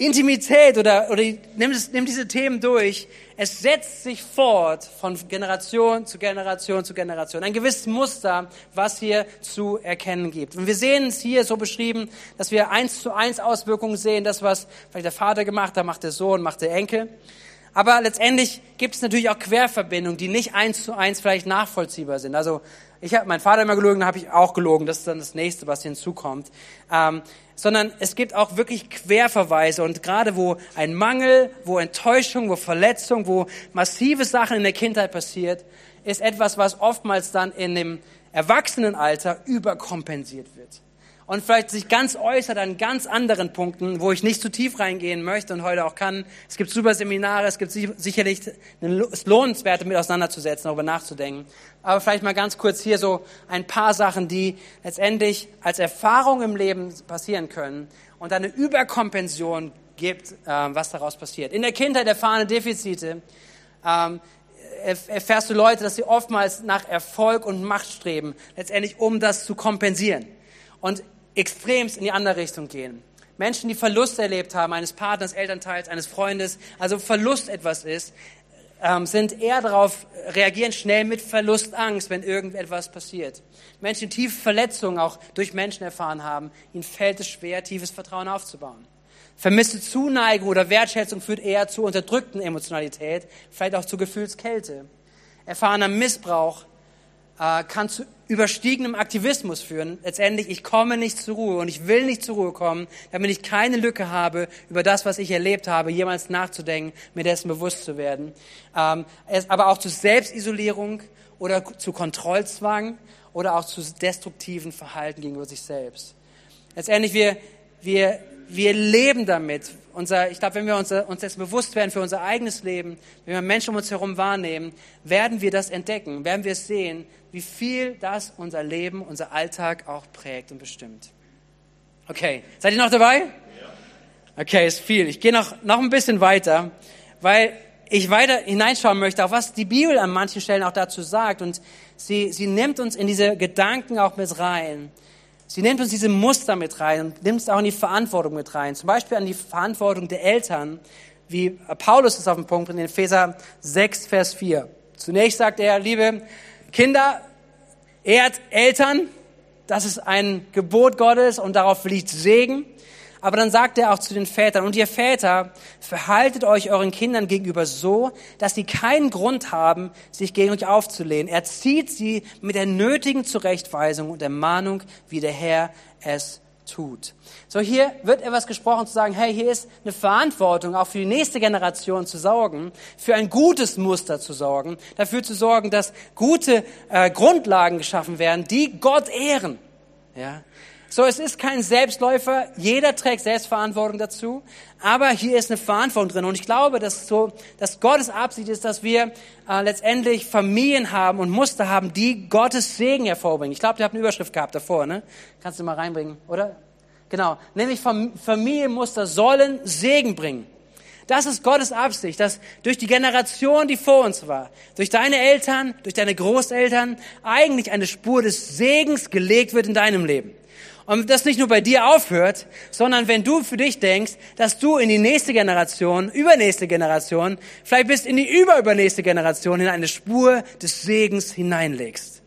S1: Intimität oder, oder nimm, das, nimm diese Themen durch. Es setzt sich fort von Generation zu Generation zu Generation. Ein gewisses Muster, was hier zu erkennen gibt. Und wir sehen es hier so beschrieben, dass wir eins zu eins Auswirkungen sehen. Das, was vielleicht der Vater gemacht hat, macht der Sohn, macht der Enkel. Aber letztendlich gibt es natürlich auch Querverbindungen, die nicht eins zu eins vielleicht nachvollziehbar sind. Also ich habe meinen Vater immer gelogen, dann habe ich auch gelogen. Das ist dann das nächste, was hinzukommt. Ähm, sondern es gibt auch wirklich Querverweise und gerade wo ein Mangel, wo Enttäuschung, wo Verletzung, wo massive Sachen in der Kindheit passiert, ist etwas, was oftmals dann in dem Erwachsenenalter überkompensiert wird und vielleicht sich ganz äußert an ganz anderen Punkten, wo ich nicht zu tief reingehen möchte und heute auch kann. Es gibt super Seminare, es gibt sicherlich es lohnenswert, damit auseinanderzusetzen, darüber nachzudenken. Aber vielleicht mal ganz kurz hier so ein paar Sachen, die letztendlich als Erfahrung im Leben passieren können und eine Überkompension gibt, ähm, was daraus passiert. In der Kindheit erfahrene Defizite ähm, erfährst du Leute, dass sie oftmals nach Erfolg und Macht streben, letztendlich um das zu kompensieren. Und extremst in die andere Richtung gehen. Menschen, die Verlust erlebt haben, eines Partners, Elternteils, eines Freundes, also Verlust etwas ist, ähm, sind eher darauf, reagieren schnell mit Verlustangst, wenn irgendetwas passiert. Menschen, die tiefe Verletzungen auch durch Menschen erfahren haben, ihnen fällt es schwer, tiefes Vertrauen aufzubauen. Vermisste Zuneigung oder Wertschätzung führt eher zu unterdrückten Emotionalität, vielleicht auch zu Gefühlskälte. Erfahrener Missbrauch äh, kann zu überstiegenem Aktivismus führen. Letztendlich, ich komme nicht zur Ruhe und ich will nicht zur Ruhe kommen, damit ich keine Lücke habe, über das, was ich erlebt habe, jemals nachzudenken, mir dessen bewusst zu werden. Ähm, es, aber auch zu Selbstisolierung oder zu Kontrollzwang oder auch zu destruktiven Verhalten gegenüber sich selbst. Letztendlich, wir, wir, wir leben damit. Unser, ich glaube, wenn wir uns, uns dessen bewusst werden für unser eigenes Leben, wenn wir Menschen um uns herum wahrnehmen, werden wir das entdecken, werden wir sehen, wie viel das unser Leben, unser Alltag auch prägt und bestimmt. Okay, seid ihr noch dabei? Okay, ist viel. Ich gehe noch, noch ein bisschen weiter, weil ich weiter hineinschauen möchte, auf was die Bibel an manchen Stellen auch dazu sagt. Und sie, sie nimmt uns in diese Gedanken auch mit rein. Sie nimmt uns diese Muster mit rein und nimmt es auch in die Verantwortung mit rein. Zum Beispiel an die Verantwortung der Eltern, wie Paulus es auf den Punkt in Epheser 6, Vers 4. Zunächst sagt er, liebe Kinder, ehrt Eltern, das ist ein Gebot Gottes und darauf liegt Segen. Aber dann sagt er auch zu den Vätern, und ihr Väter, verhaltet euch euren Kindern gegenüber so, dass sie keinen Grund haben, sich gegen euch aufzulehnen. Erzieht sie mit der nötigen Zurechtweisung und Ermahnung, wie der Herr es tut. So hier wird etwas gesprochen zu sagen, hey, hier ist eine Verantwortung, auch für die nächste Generation zu sorgen, für ein gutes Muster zu sorgen, dafür zu sorgen, dass gute äh, Grundlagen geschaffen werden, die Gott ehren. Ja. So, es ist kein Selbstläufer, jeder trägt Selbstverantwortung dazu, aber hier ist eine Verantwortung drin. Und ich glaube, dass so, dass Gottes Absicht ist, dass wir äh, letztendlich Familien haben und Muster haben, die Gottes Segen hervorbringen. Ich glaube, ihr habt eine Überschrift gehabt davor, ne? Kannst du mal reinbringen, oder? Genau. Nämlich Familienmuster sollen Segen bringen. Das ist Gottes Absicht, dass durch die Generation, die vor uns war, durch deine Eltern, durch deine Großeltern, eigentlich eine Spur des Segens gelegt wird in deinem Leben. Und das nicht nur bei dir aufhört, sondern wenn du für dich denkst, dass du in die nächste Generation, übernächste Generation, vielleicht bis in die überübernächste Generation in eine Spur des Segens hineinlegst.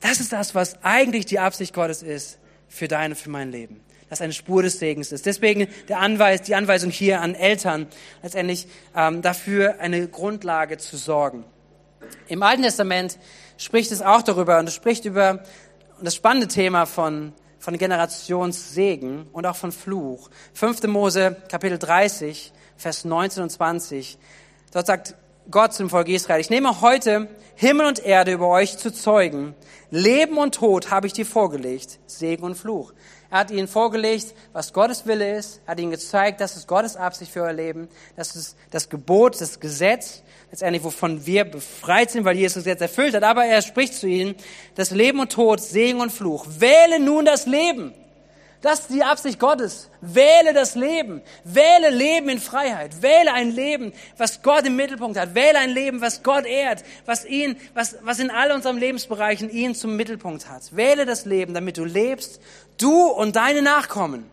S1: Das ist das, was eigentlich die Absicht Gottes ist für dein und für mein Leben. Das eine Spur des Segens ist. Deswegen der Anweis, die Anweisung hier an Eltern, letztendlich ähm, dafür eine Grundlage zu sorgen. Im Alten Testament spricht es auch darüber und es spricht über das spannende Thema von, von Generationssegen und auch von Fluch. 5. Mose Kapitel 30, Vers 19 und 20. Dort sagt Gott zum Volk Israel, ich nehme heute Himmel und Erde über euch zu zeugen. Leben und Tod habe ich dir vorgelegt, Segen und Fluch. Er hat ihnen vorgelegt, was Gottes Wille ist. Er hat ihnen gezeigt, das ist Gottes Absicht für euer Leben. Das ist das Gebot, das Gesetz, letztendlich wovon wir befreit sind, weil Jesus Gesetz erfüllt hat. Aber er spricht zu ihnen, das Leben und Tod, Segen und Fluch. Wähle nun das Leben. Das ist die Absicht Gottes. Wähle das Leben. Wähle Leben in Freiheit. Wähle ein Leben, was Gott im Mittelpunkt hat. Wähle ein Leben, was Gott ehrt, was ihn, was, was in all unseren Lebensbereichen ihn zum Mittelpunkt hat. Wähle das Leben, damit du lebst, du und deine Nachkommen,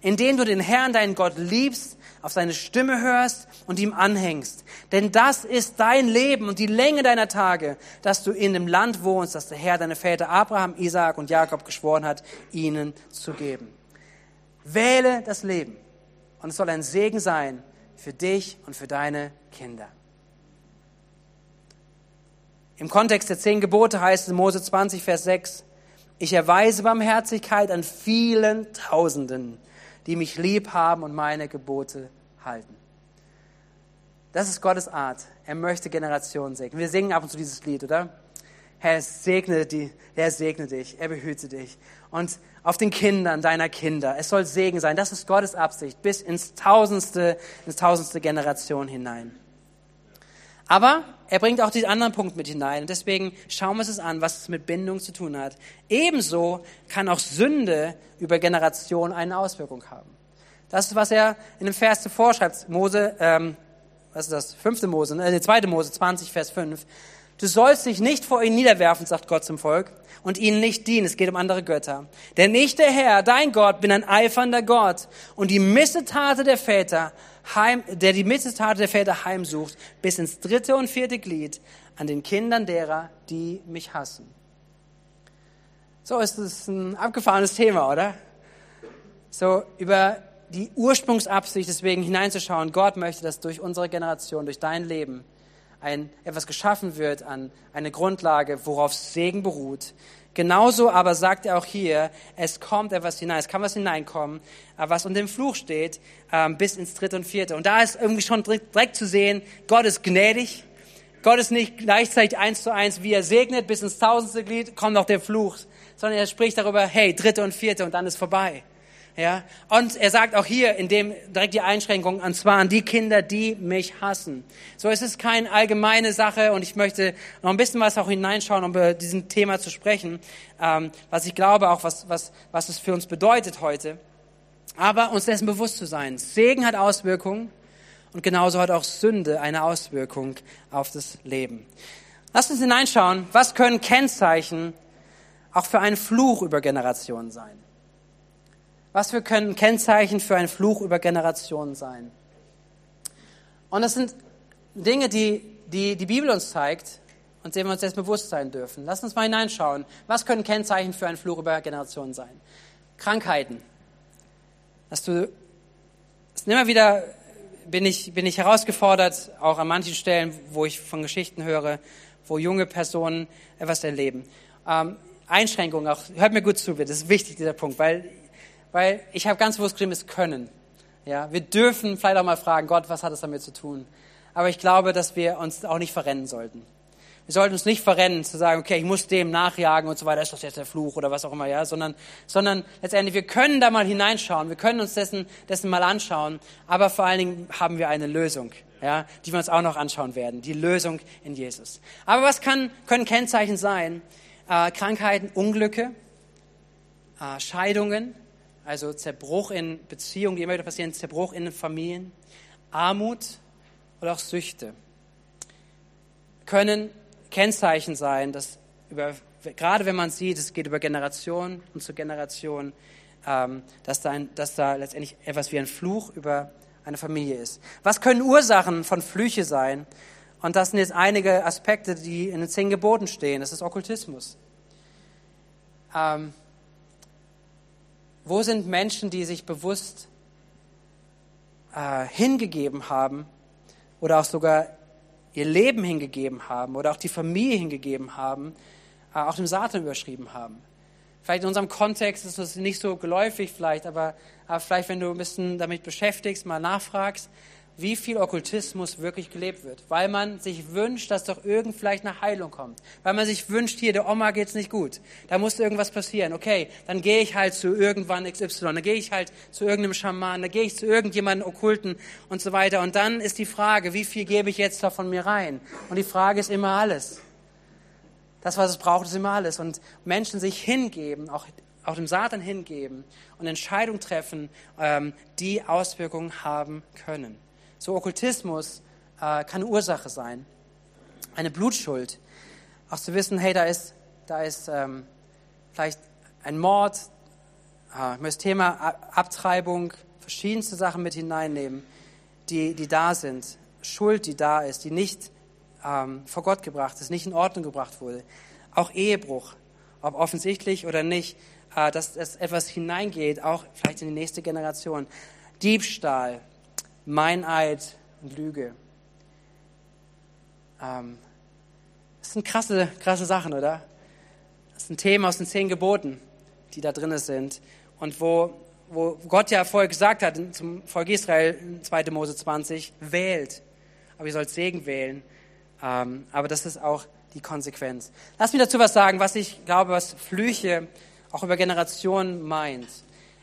S1: indem du den Herrn, deinen Gott liebst auf seine Stimme hörst und ihm anhängst. Denn das ist dein Leben und die Länge deiner Tage, dass du in dem Land wohnst, das der Herr deine Väter Abraham, Isaak und Jakob geschworen hat, ihnen zu geben. Wähle das Leben und es soll ein Segen sein für dich und für deine Kinder. Im Kontext der zehn Gebote heißt es in Mose 20, Vers 6, ich erweise Barmherzigkeit an vielen Tausenden, die mich lieb haben und meine Gebote halten. Das ist Gottes Art. Er möchte Generationen segnen. Wir singen ab und zu dieses Lied, oder? Herr segne, die, Herr segne dich, er behüte dich. Und auf den Kindern deiner Kinder. Es soll Segen sein. Das ist Gottes Absicht bis ins tausendste, ins tausendste Generation hinein. Aber er bringt auch den anderen Punkt mit hinein. Und deswegen schauen wir uns es an, was es mit Bindung zu tun hat. Ebenso kann auch Sünde über Generationen eine Auswirkung haben. Das ist, was er in dem Vers zuvor schreibt. Mose, ähm, was ist das? Fünfte Mose, ne? zweite Mose 20, Vers 5. Du sollst dich nicht vor ihnen niederwerfen, sagt Gott zum Volk, und ihnen nicht dienen. Es geht um andere Götter. Denn ich, der Herr, dein Gott, bin ein eifernder Gott und die Missetate der Väter, heim, der die Missetate der Väter heimsucht, bis ins dritte und vierte Glied an den Kindern derer, die mich hassen. So ist es ein abgefahrenes Thema, oder? So über die Ursprungsabsicht deswegen hineinzuschauen. Gott möchte, dass durch unsere Generation, durch dein Leben, ein, etwas geschaffen wird an eine Grundlage, worauf Segen beruht. Genauso aber sagt er auch hier, es kommt etwas hinein, es kann was hineinkommen, was unter dem Fluch steht, ähm, bis ins dritte und vierte. Und da ist irgendwie schon direkt zu sehen, Gott ist gnädig, Gott ist nicht gleichzeitig eins zu eins, wie er segnet, bis ins tausendste Glied kommt noch der Fluch, sondern er spricht darüber, hey, dritte und vierte und dann ist vorbei. Ja? Und er sagt auch hier in dem direkt die Einschränkung, und zwar an die Kinder, die mich hassen. So es ist keine allgemeine Sache und ich möchte noch ein bisschen was auch hineinschauen, um über diesen Thema zu sprechen, ähm, was ich glaube auch, was, was, was es für uns bedeutet heute. Aber uns dessen bewusst zu sein. Segen hat Auswirkungen und genauso hat auch Sünde eine Auswirkung auf das Leben. Lasst uns hineinschauen, was können Kennzeichen auch für einen Fluch über Generationen sein. Was wir können Kennzeichen für einen Fluch über Generationen sein. Und das sind Dinge, die, die die Bibel uns zeigt und denen wir uns jetzt bewusst sein dürfen. Lass uns mal hineinschauen. Was können Kennzeichen für einen Fluch über Generationen sein? Krankheiten. Dass du, immer wieder bin ich, bin ich herausgefordert, auch an manchen Stellen, wo ich von Geschichten höre, wo junge Personen etwas erleben. Ähm, Einschränkungen auch, hört mir gut zu, das ist wichtig, dieser Punkt, weil weil ich habe ganz bewusst geschrieben, es können. Ja, wir dürfen vielleicht auch mal fragen, Gott, was hat es damit zu tun? Aber ich glaube, dass wir uns auch nicht verrennen sollten. Wir sollten uns nicht verrennen, zu sagen, okay, ich muss dem nachjagen und so weiter, ist das jetzt der Fluch oder was auch immer, ja, sondern, sondern letztendlich, wir können da mal hineinschauen, wir können uns dessen, dessen mal anschauen, aber vor allen Dingen haben wir eine Lösung, ja, die wir uns auch noch anschauen werden, die Lösung in Jesus. Aber was kann, können Kennzeichen sein? Äh, Krankheiten, Unglücke, äh, Scheidungen, also Zerbruch in Beziehungen, die immer wieder passieren, Zerbruch in Familien, Armut oder auch Süchte können Kennzeichen sein, dass über gerade wenn man sieht, es geht über Generation und zu Generation, ähm, dass, da dass da letztendlich etwas wie ein Fluch über eine Familie ist. Was können Ursachen von Flüche sein? Und das sind jetzt einige Aspekte, die in den zehn Geboten stehen. Das ist Okkultismus. Ähm, wo sind Menschen, die sich bewusst äh, hingegeben haben oder auch sogar ihr Leben hingegeben haben oder auch die Familie hingegeben haben, äh, auch dem Satan überschrieben haben? Vielleicht in unserem Kontext ist es nicht so geläufig vielleicht, aber, aber vielleicht, wenn du ein bisschen damit beschäftigst, mal nachfragst, wie viel Okkultismus wirklich gelebt wird. Weil man sich wünscht, dass doch irgend vielleicht eine Heilung kommt. Weil man sich wünscht, hier, der Oma geht's nicht gut. Da muss irgendwas passieren. Okay, dann gehe ich halt zu irgendwann XY. Dann gehe ich halt zu irgendeinem Schaman. Dann gehe ich zu irgendjemandem Okkulten und so weiter. Und dann ist die Frage, wie viel gebe ich jetzt da von mir rein? Und die Frage ist immer alles. Das, was es braucht, ist immer alles. Und Menschen sich hingeben, auch, auch dem Satan hingeben und Entscheidungen treffen, ähm, die Auswirkungen haben können. So Okkultismus äh, kann Ursache sein. Eine Blutschuld. Auch zu wissen, hey, da ist, da ist ähm, vielleicht ein Mord. Äh, das Thema Abtreibung, verschiedenste Sachen mit hineinnehmen, die, die da sind. Schuld, die da ist, die nicht ähm, vor Gott gebracht ist, nicht in Ordnung gebracht wurde. Auch Ehebruch, ob offensichtlich oder nicht, äh, dass es etwas hineingeht, auch vielleicht in die nächste Generation. Diebstahl, Meineid und Lüge. Ähm, das sind krasse, krasse Sachen, oder? Das sind Themen aus den zehn Geboten, die da drin sind. Und wo, wo Gott ja vorher gesagt hat zum Volk Israel, 2. Mose 20, wählt. Aber ihr sollt Segen wählen. Ähm, aber das ist auch die Konsequenz. Lass mich dazu was sagen, was ich glaube, was Flüche auch über Generationen meint.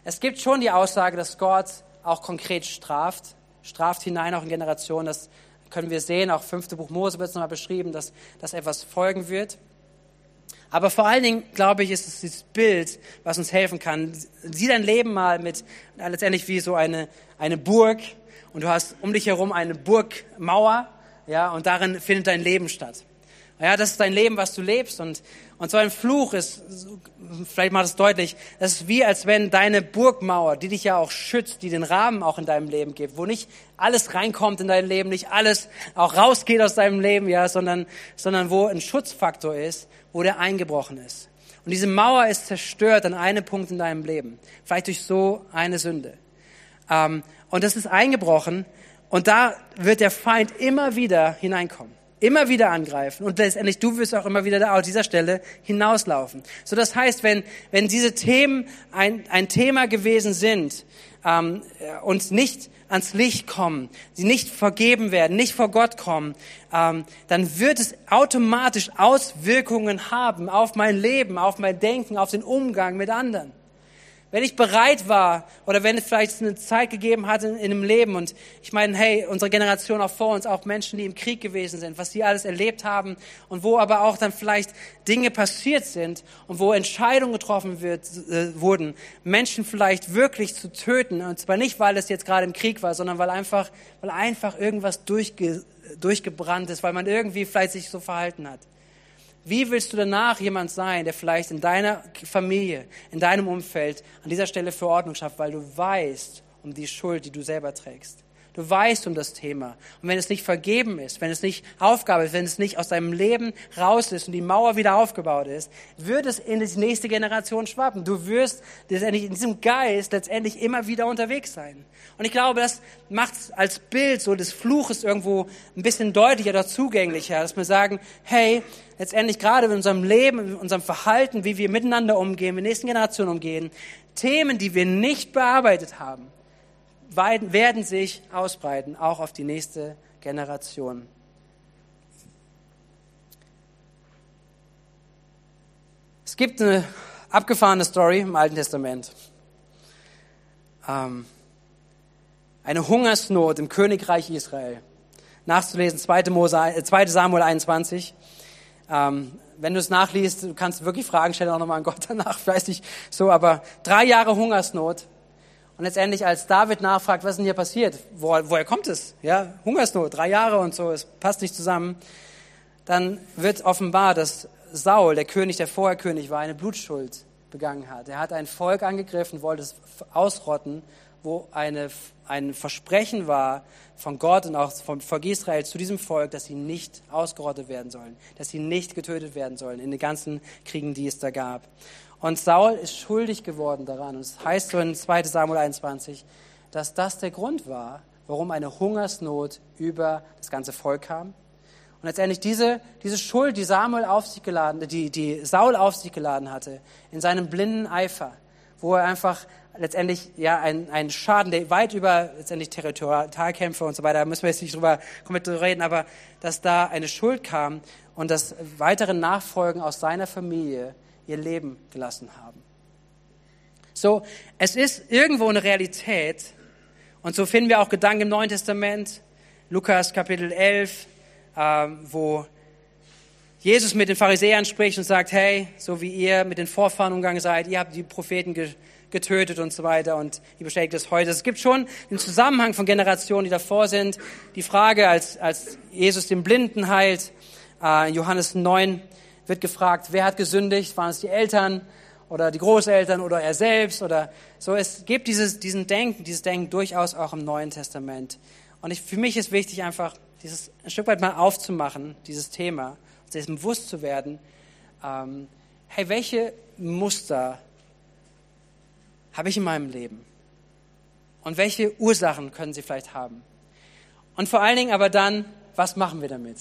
S1: Es gibt schon die Aussage, dass Gott auch konkret straft, straft hinein auch in Generationen. Das können wir sehen, auch fünfte Buch Mose wird es nochmal beschrieben, dass, dass etwas folgen wird. Aber vor allen Dingen, glaube ich, ist es dieses Bild, was uns helfen kann. Sieh dein Leben mal mit, letztendlich wie so eine, eine Burg und du hast um dich herum eine Burgmauer ja, und darin findet dein Leben statt. Ja, das ist dein Leben, was du lebst und, und so ein Fluch ist, vielleicht macht es deutlich, das ist wie, als wenn deine Burgmauer, die dich ja auch schützt, die den Rahmen auch in deinem Leben gibt, wo nicht alles reinkommt in dein Leben, nicht alles auch rausgeht aus deinem Leben, ja, sondern, sondern wo ein Schutzfaktor ist, wo der eingebrochen ist. Und diese Mauer ist zerstört an einem Punkt in deinem Leben, vielleicht durch so eine Sünde. Ähm, und das ist eingebrochen, und da wird der Feind immer wieder hineinkommen, immer wieder angreifen und letztendlich du wirst auch immer wieder da aus dieser Stelle hinauslaufen. So das heißt, wenn, wenn diese Themen ein, ein Thema gewesen sind ähm, und nicht ans Licht kommen, sie nicht vergeben werden, nicht vor Gott kommen, ähm, dann wird es automatisch Auswirkungen haben auf mein Leben, auf mein Denken, auf den Umgang mit anderen wenn ich bereit war oder wenn es vielleicht eine Zeit gegeben hat in, in einem Leben und ich meine, hey, unsere Generation auch vor uns, auch Menschen, die im Krieg gewesen sind, was sie alles erlebt haben und wo aber auch dann vielleicht Dinge passiert sind und wo Entscheidungen getroffen wird, äh, wurden, Menschen vielleicht wirklich zu töten und zwar nicht, weil es jetzt gerade im Krieg war, sondern weil einfach, weil einfach irgendwas durchge, durchgebrannt ist, weil man irgendwie vielleicht sich so verhalten hat. Wie willst du danach jemand sein, der vielleicht in deiner Familie, in deinem Umfeld an dieser Stelle für Ordnung schafft, weil du weißt um die Schuld, die du selber trägst? Du weißt um das Thema. Und wenn es nicht vergeben ist, wenn es nicht Aufgabe ist, wenn es nicht aus deinem Leben raus ist und die Mauer wieder aufgebaut ist, wird es in die nächste Generation schwappen. Du wirst letztendlich in diesem Geist letztendlich immer wieder unterwegs sein. Und ich glaube, das macht es als Bild so des Fluches irgendwo ein bisschen deutlicher oder zugänglicher, dass wir sagen, hey, letztendlich gerade in unserem Leben, in unserem Verhalten, wie wir miteinander umgehen, mit der nächsten Generation umgehen, Themen, die wir nicht bearbeitet haben, werden sich ausbreiten, auch auf die nächste Generation. Es gibt eine abgefahrene Story im Alten Testament. Ähm, eine Hungersnot im Königreich Israel. Nachzulesen, 2. Mose, 2. Samuel 21. Ähm, wenn du es nachliest, du kannst wirklich Fragen stellen, auch nochmal an Gott danach, weiß nicht so, aber drei Jahre Hungersnot. Und letztendlich, als David nachfragt, was ist denn hier passiert? Wo, woher kommt es? Ja, Hungersnot, drei Jahre und so, es passt nicht zusammen. Dann wird offenbar, dass Saul, der König, der vorher König war, eine Blutschuld begangen hat. Er hat ein Volk angegriffen, wollte es ausrotten, wo eine, ein Versprechen war von Gott und auch vom Volk Israel zu diesem Volk, dass sie nicht ausgerottet werden sollen, dass sie nicht getötet werden sollen in den ganzen Kriegen, die es da gab. Und Saul ist schuldig geworden daran. Und es heißt so in 2 Samuel 21, dass das der Grund war, warum eine Hungersnot über das ganze Volk kam. Und letztendlich diese, diese Schuld, die Samuel auf sich geladen, die, die Saul auf sich geladen hatte, in seinem blinden Eifer, wo er einfach letztendlich ja ein, ein Schaden, der weit über letztendlich Territorialkämpfe und so weiter, da müssen wir jetzt nicht drüber komplett reden, aber dass da eine Schuld kam und dass weitere Nachfolgen aus seiner Familie ihr Leben gelassen haben. So, es ist irgendwo eine Realität und so finden wir auch Gedanken im Neuen Testament, Lukas Kapitel 11, äh, wo Jesus mit den Pharisäern spricht und sagt, hey, so wie ihr mit den Vorfahren umgegangen seid, ihr habt die Propheten getötet und so weiter und ihr bestätigt es heute. Es gibt schon einen Zusammenhang von Generationen, die davor sind. Die Frage, als, als Jesus den Blinden heilt, äh, in Johannes 9 wird gefragt, wer hat gesündigt? Waren es die Eltern oder die Großeltern oder er selbst oder so? Es gibt dieses, diesen Denken, dieses Denken durchaus auch im Neuen Testament. Und ich, für mich ist wichtig einfach, dieses ein Stück weit mal aufzumachen, dieses Thema, sich bewusst zu werden, ähm, hey, welche Muster habe ich in meinem Leben? Und welche Ursachen können sie vielleicht haben? Und vor allen Dingen aber dann, was machen wir damit?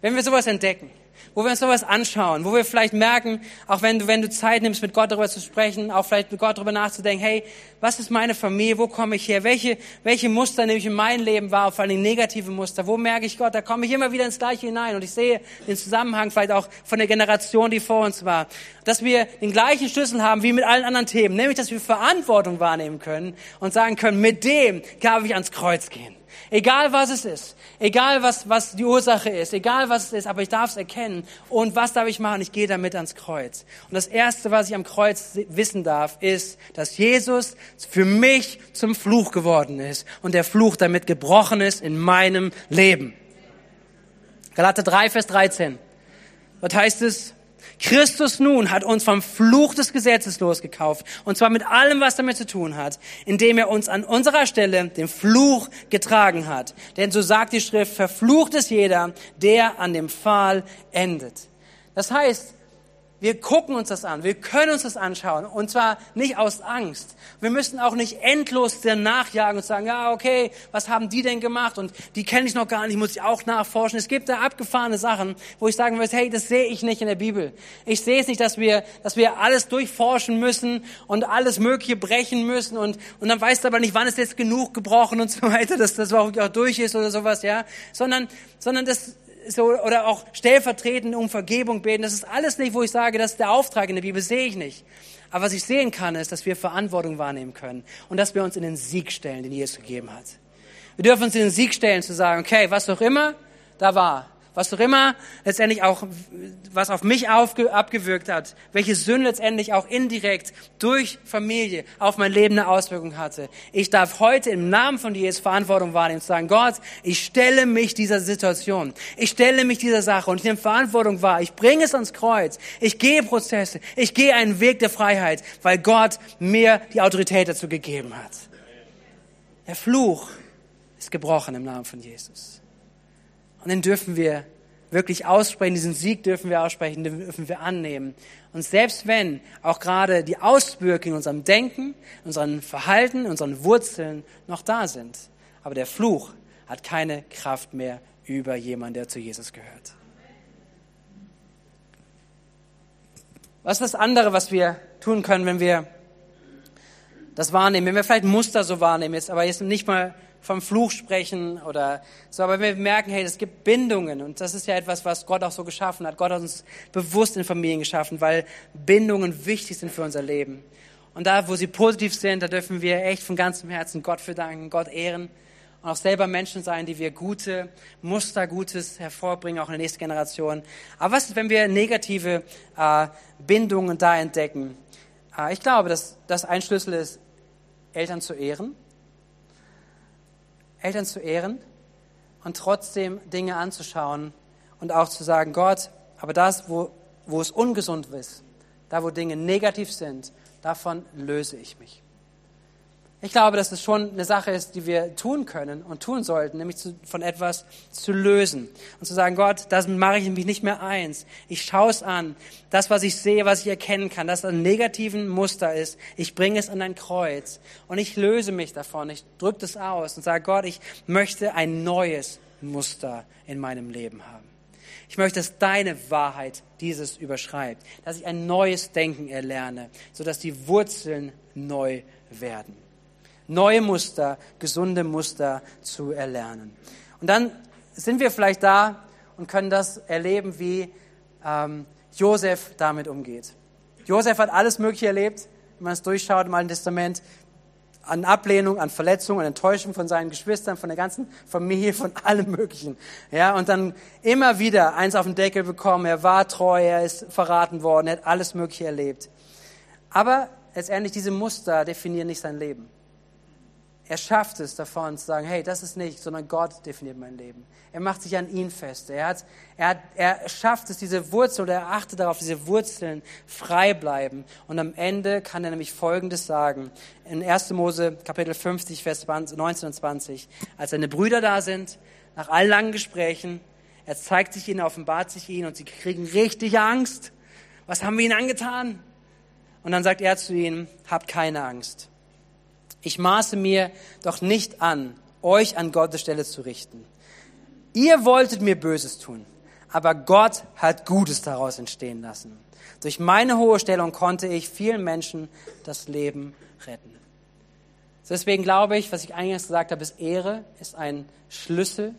S1: Wenn wir sowas entdecken, wo wir uns sowas anschauen, wo wir vielleicht merken, auch wenn du, wenn du Zeit nimmst, mit Gott darüber zu sprechen, auch vielleicht mit Gott darüber nachzudenken, hey, was ist meine Familie, wo komme ich her, welche, welche Muster nehme ich in meinem Leben wahr, vor allem negative Muster, wo merke ich Gott, da komme ich immer wieder ins Gleiche hinein und ich sehe den Zusammenhang vielleicht auch von der Generation, die vor uns war, dass wir den gleichen Schlüssel haben wie mit allen anderen Themen, nämlich, dass wir Verantwortung wahrnehmen können und sagen können, mit dem darf ich ans Kreuz gehen. Egal was es ist, egal was, was die Ursache ist, egal was es ist, aber ich darf es erkennen. Und was darf ich machen? Ich gehe damit ans Kreuz. Und das Erste, was ich am Kreuz wissen darf, ist, dass Jesus für mich zum Fluch geworden ist und der Fluch damit gebrochen ist in meinem Leben. Galater 3, Vers 13. Was heißt es? Christus nun hat uns vom Fluch des Gesetzes losgekauft, und zwar mit allem, was damit zu tun hat, indem er uns an unserer Stelle den Fluch getragen hat. Denn so sagt die Schrift, verflucht ist jeder, der an dem Pfahl endet. Das heißt, wir gucken uns das an, wir können uns das anschauen und zwar nicht aus Angst. Wir müssen auch nicht endlos danach jagen und sagen, ja okay, was haben die denn gemacht und die kenne ich noch gar nicht, muss ich auch nachforschen. Es gibt da abgefahrene Sachen, wo ich sagen würde, hey, das sehe ich nicht in der Bibel. Ich sehe es nicht, dass wir, dass wir alles durchforschen müssen und alles Mögliche brechen müssen und, und dann weißt du aber nicht, wann ist jetzt genug gebrochen und so weiter, dass das auch durch ist oder sowas, ja, sondern, sondern das, so, oder auch stellvertretend um Vergebung beten. Das ist alles nicht, wo ich sage, das ist der Auftrag in der Bibel, sehe ich nicht. Aber was ich sehen kann, ist, dass wir Verantwortung wahrnehmen können und dass wir uns in den Sieg stellen, den Jesus gegeben hat. Wir dürfen uns in den Sieg stellen, zu sagen, okay, was auch immer da war, was auch immer letztendlich auch, was auf mich aufge, abgewirkt hat, welche Sünde letztendlich auch indirekt durch Familie auf mein Leben eine Auswirkung hatte. Ich darf heute im Namen von Jesus Verantwortung wahrnehmen und sagen, Gott, ich stelle mich dieser Situation, ich stelle mich dieser Sache und ich nehme Verantwortung wahr, ich bringe es ans Kreuz, ich gehe Prozesse, ich gehe einen Weg der Freiheit, weil Gott mir die Autorität dazu gegeben hat. Der Fluch ist gebrochen im Namen von Jesus. Und den dürfen wir wirklich aussprechen, diesen Sieg dürfen wir aussprechen, den dürfen wir annehmen. Und selbst wenn auch gerade die Auswirkungen in unserem Denken, unserem Verhalten, unseren Wurzeln noch da sind, aber der Fluch hat keine Kraft mehr über jemanden, der zu Jesus gehört. Was ist das andere, was wir tun können, wenn wir das wahrnehmen, wenn wir vielleicht Muster so wahrnehmen, jetzt aber jetzt nicht mal vom Fluch sprechen oder so, aber wir merken, hey, es gibt Bindungen und das ist ja etwas, was Gott auch so geschaffen hat. Gott hat uns bewusst in Familien geschaffen, weil Bindungen wichtig sind für unser Leben. Und da, wo sie positiv sind, da dürfen wir echt von ganzem Herzen Gott für danken, Gott ehren und auch selber Menschen sein, die wir gute Muster, Gutes hervorbringen, auch in der nächsten Generation. Aber was ist, wenn wir negative äh, Bindungen da entdecken? Äh, ich glaube, dass das ein Schlüssel ist, Eltern zu ehren Eltern zu ehren und trotzdem Dinge anzuschauen und auch zu sagen, Gott, aber das, wo, wo es ungesund ist, da wo Dinge negativ sind, davon löse ich mich. Ich glaube, dass es schon eine Sache ist, die wir tun können und tun sollten, nämlich zu, von etwas zu lösen und zu sagen, Gott, das mache ich mich nicht mehr eins. Ich schaue es an. Das, was ich sehe, was ich erkennen kann, das ein negativen Muster ist, ich bringe es an ein Kreuz und ich löse mich davon. Ich drücke das aus und sage, Gott, ich möchte ein neues Muster in meinem Leben haben. Ich möchte, dass deine Wahrheit dieses überschreibt, dass ich ein neues Denken erlerne, sodass die Wurzeln neu werden neue Muster, gesunde Muster zu erlernen. Und dann sind wir vielleicht da und können das erleben, wie ähm, Josef damit umgeht. Josef hat alles Mögliche erlebt, wenn man es durchschaut im Alten Testament, an Ablehnung, an Verletzung, an Enttäuschung von seinen Geschwistern, von der ganzen Familie, von allem Möglichen. Ja, und dann immer wieder eins auf den Deckel bekommen, er war treu, er ist verraten worden, er hat alles Mögliche erlebt. Aber letztendlich diese Muster definieren nicht sein Leben. Er schafft es davon zu sagen, hey, das ist nicht, sondern Gott definiert mein Leben. Er macht sich an ihn fest. Er, hat, er, hat, er schafft es, diese Wurzel, oder er achtet darauf, diese Wurzeln frei bleiben. Und am Ende kann er nämlich Folgendes sagen. In 1. Mose Kapitel 50, Vers 19 und 20. Als seine Brüder da sind, nach allen langen Gesprächen, er zeigt sich ihnen, offenbart sich ihnen und sie kriegen richtig Angst. Was haben wir ihnen angetan? Und dann sagt er zu ihnen, habt keine Angst. Ich maße mir doch nicht an, euch an Gottes Stelle zu richten. Ihr wolltet mir Böses tun, aber Gott hat Gutes daraus entstehen lassen. Durch meine hohe Stellung konnte ich vielen Menschen das Leben retten. Deswegen glaube ich, was ich eingangs gesagt habe, ist Ehre, ist ein Schlüssel,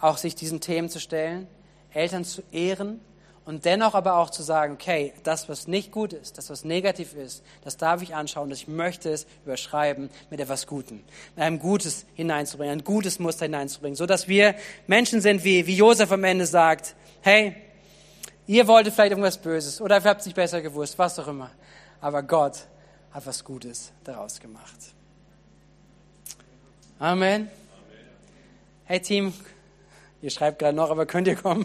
S1: auch sich diesen Themen zu stellen, Eltern zu ehren, und dennoch aber auch zu sagen, okay, das, was nicht gut ist, das, was negativ ist, das darf ich anschauen, ich möchte es überschreiben mit etwas Gutem, mit einem Gutes hineinzubringen, ein gutes Muster hineinzubringen, so dass wir Menschen sind, wie, wie Josef am Ende sagt, hey, ihr wolltet vielleicht irgendwas Böses oder ihr habt es nicht besser gewusst, was auch immer, aber Gott hat was Gutes daraus gemacht. Amen. Hey Team, ihr schreibt gerade noch, aber könnt ihr kommen?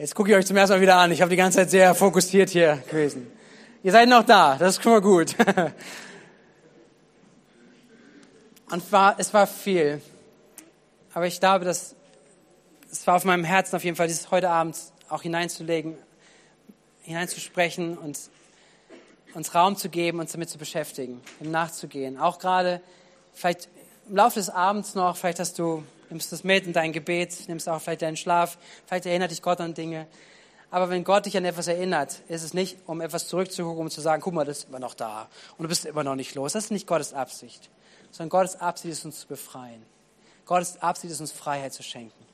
S1: Jetzt gucke ich euch zum ersten Mal wieder an. Ich habe die ganze Zeit sehr fokussiert hier gewesen. Ihr seid noch da, das ist schon mal gut. Und war, es war viel. Aber ich glaube, dass es war auf meinem Herzen auf jeden Fall, dieses heute Abend auch hineinzulegen, hineinzusprechen und uns Raum zu geben, uns damit zu beschäftigen, dem nachzugehen. Auch gerade vielleicht im Laufe des Abends noch, vielleicht hast du nimmst das mit in dein Gebet, nimmst auch vielleicht deinen Schlaf, vielleicht erinnert dich Gott an Dinge. Aber wenn Gott dich an etwas erinnert, ist es nicht, um etwas zurückzugucken, um zu sagen, guck mal, das ist immer noch da und du bist immer noch nicht los. Das ist nicht Gottes Absicht, sondern Gottes Absicht ist, uns zu befreien. Gottes Absicht ist, uns Freiheit zu schenken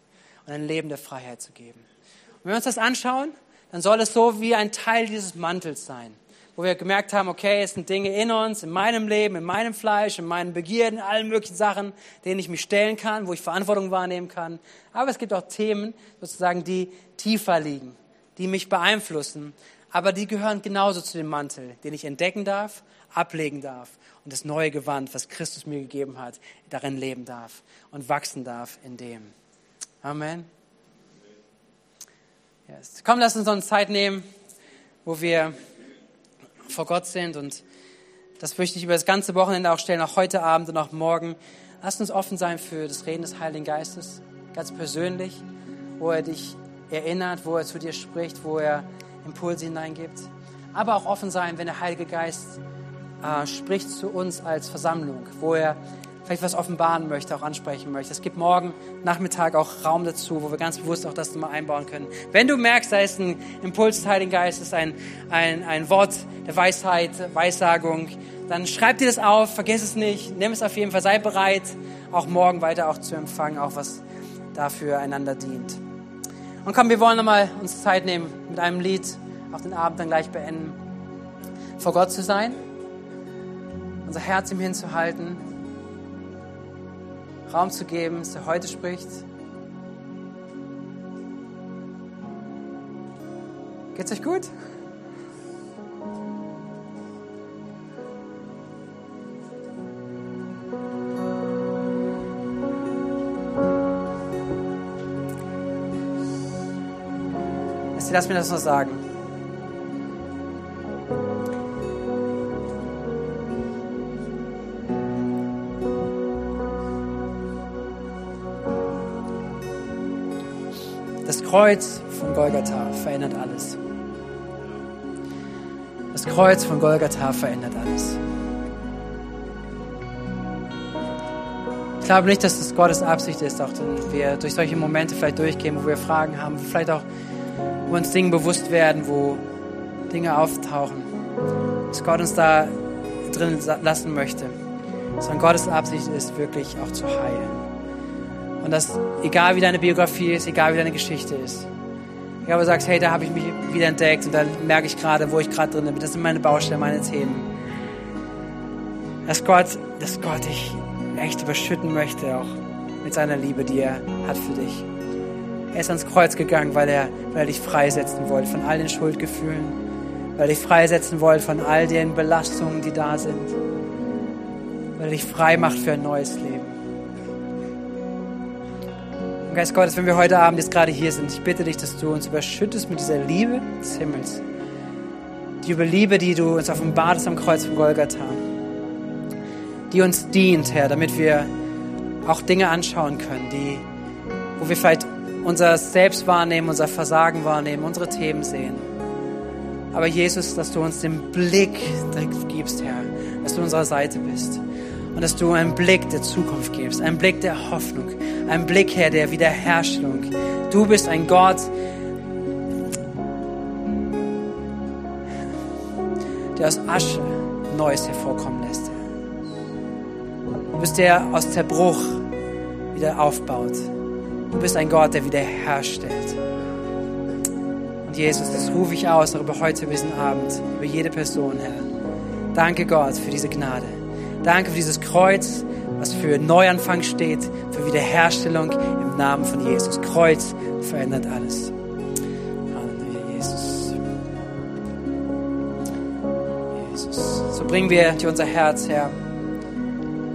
S1: und ein Leben der Freiheit zu geben. Und wenn wir uns das anschauen, dann soll es so wie ein Teil dieses Mantels sein wo wir gemerkt haben, okay, es sind Dinge in uns, in meinem Leben, in meinem Fleisch, in meinen Begierden, allen möglichen Sachen, denen ich mich stellen kann, wo ich Verantwortung wahrnehmen kann. Aber es gibt auch Themen, sozusagen, die tiefer liegen, die mich beeinflussen. Aber die gehören genauso zu dem Mantel, den ich entdecken darf, ablegen darf und das neue Gewand, was Christus mir gegeben hat, darin leben darf und wachsen darf in dem. Amen. Yes. Komm, lass uns eine Zeit nehmen, wo wir vor Gott sind. Und das möchte ich über das ganze Wochenende auch stellen, auch heute Abend und auch morgen. Lasst uns offen sein für das Reden des Heiligen Geistes, ganz persönlich, wo er dich erinnert, wo er zu dir spricht, wo er Impulse hineingibt. Aber auch offen sein, wenn der Heilige Geist äh, spricht zu uns als Versammlung, wo er vielleicht was offenbaren möchte, auch ansprechen möchte. Es gibt morgen Nachmittag auch Raum dazu, wo wir ganz bewusst auch das mal einbauen können. Wenn du merkst, da ist ein Impuls des Heiligen Geistes, ein, ein, ein Wort der Weisheit, Weissagung, dann schreib dir das auf, vergiss es nicht, nimm es auf jeden Fall, sei bereit, auch morgen weiter auch zu empfangen, auch was dafür einander dient. Und komm, wir wollen nochmal uns Zeit nehmen, mit einem Lied auch den Abend dann gleich beenden, vor Gott zu sein, unser Herz ihm hinzuhalten, Raum zu geben, dass er heute spricht. Geht's euch gut? Lasst mir das noch sagen. Kreuz von Golgatha verändert alles. Das Kreuz von Golgatha verändert alles. Ich glaube nicht, dass das Gottes Absicht ist, auch wenn wir durch solche Momente vielleicht durchgehen, wo wir Fragen haben, wo vielleicht auch wo uns Dinge bewusst werden, wo Dinge auftauchen, dass Gott uns da drin lassen möchte. Sondern Gottes Absicht ist wirklich auch zu heilen. Und dass, egal wie deine Biografie ist, egal wie deine Geschichte ist, egal, wo du sagst, hey, da habe ich mich wieder entdeckt und da merke ich gerade, wo ich gerade drin bin, das sind meine Baustellen, meine Themen. Dass Gott, dass Gott dich echt überschütten möchte, auch mit seiner Liebe, die er hat für dich. Er ist ans Kreuz gegangen, weil er, weil er dich freisetzen wollte von all den Schuldgefühlen, weil er dich freisetzen wollte von all den Belastungen, die da sind, weil er dich frei macht für ein neues Leben. Geist Gottes, wenn wir heute Abend jetzt gerade hier sind, ich bitte dich, dass du uns überschüttest mit dieser Liebe des Himmels. Die Liebe, die du uns offenbart hast am Kreuz von Golgatha. Die uns dient, Herr, damit wir auch Dinge anschauen können, die, wo wir vielleicht unser Selbst wahrnehmen, unser Versagen wahrnehmen, unsere Themen sehen. Aber Jesus, dass du uns den Blick gibst, Herr, dass du unserer Seite bist und dass du einen Blick der Zukunft gibst, einen Blick der Hoffnung, einen Blick, Herr, der Wiederherstellung. Du bist ein Gott, der aus Asche Neues hervorkommen lässt. Du bist der aus Zerbruch wieder aufbaut. Du bist ein Gott, der wiederherstellt. Und Jesus, das rufe ich aus, auch über heute, diesen Abend, über jede Person, Herr. Danke Gott für diese Gnade. Danke für dieses Kreuz, was für Neuanfang steht, für Wiederherstellung im Namen von Jesus. Kreuz verändert alles. Halleluja, Jesus. Jesus. So bringen wir dir unser Herz, Herr.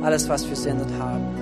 S1: Alles, was wir sind und haben.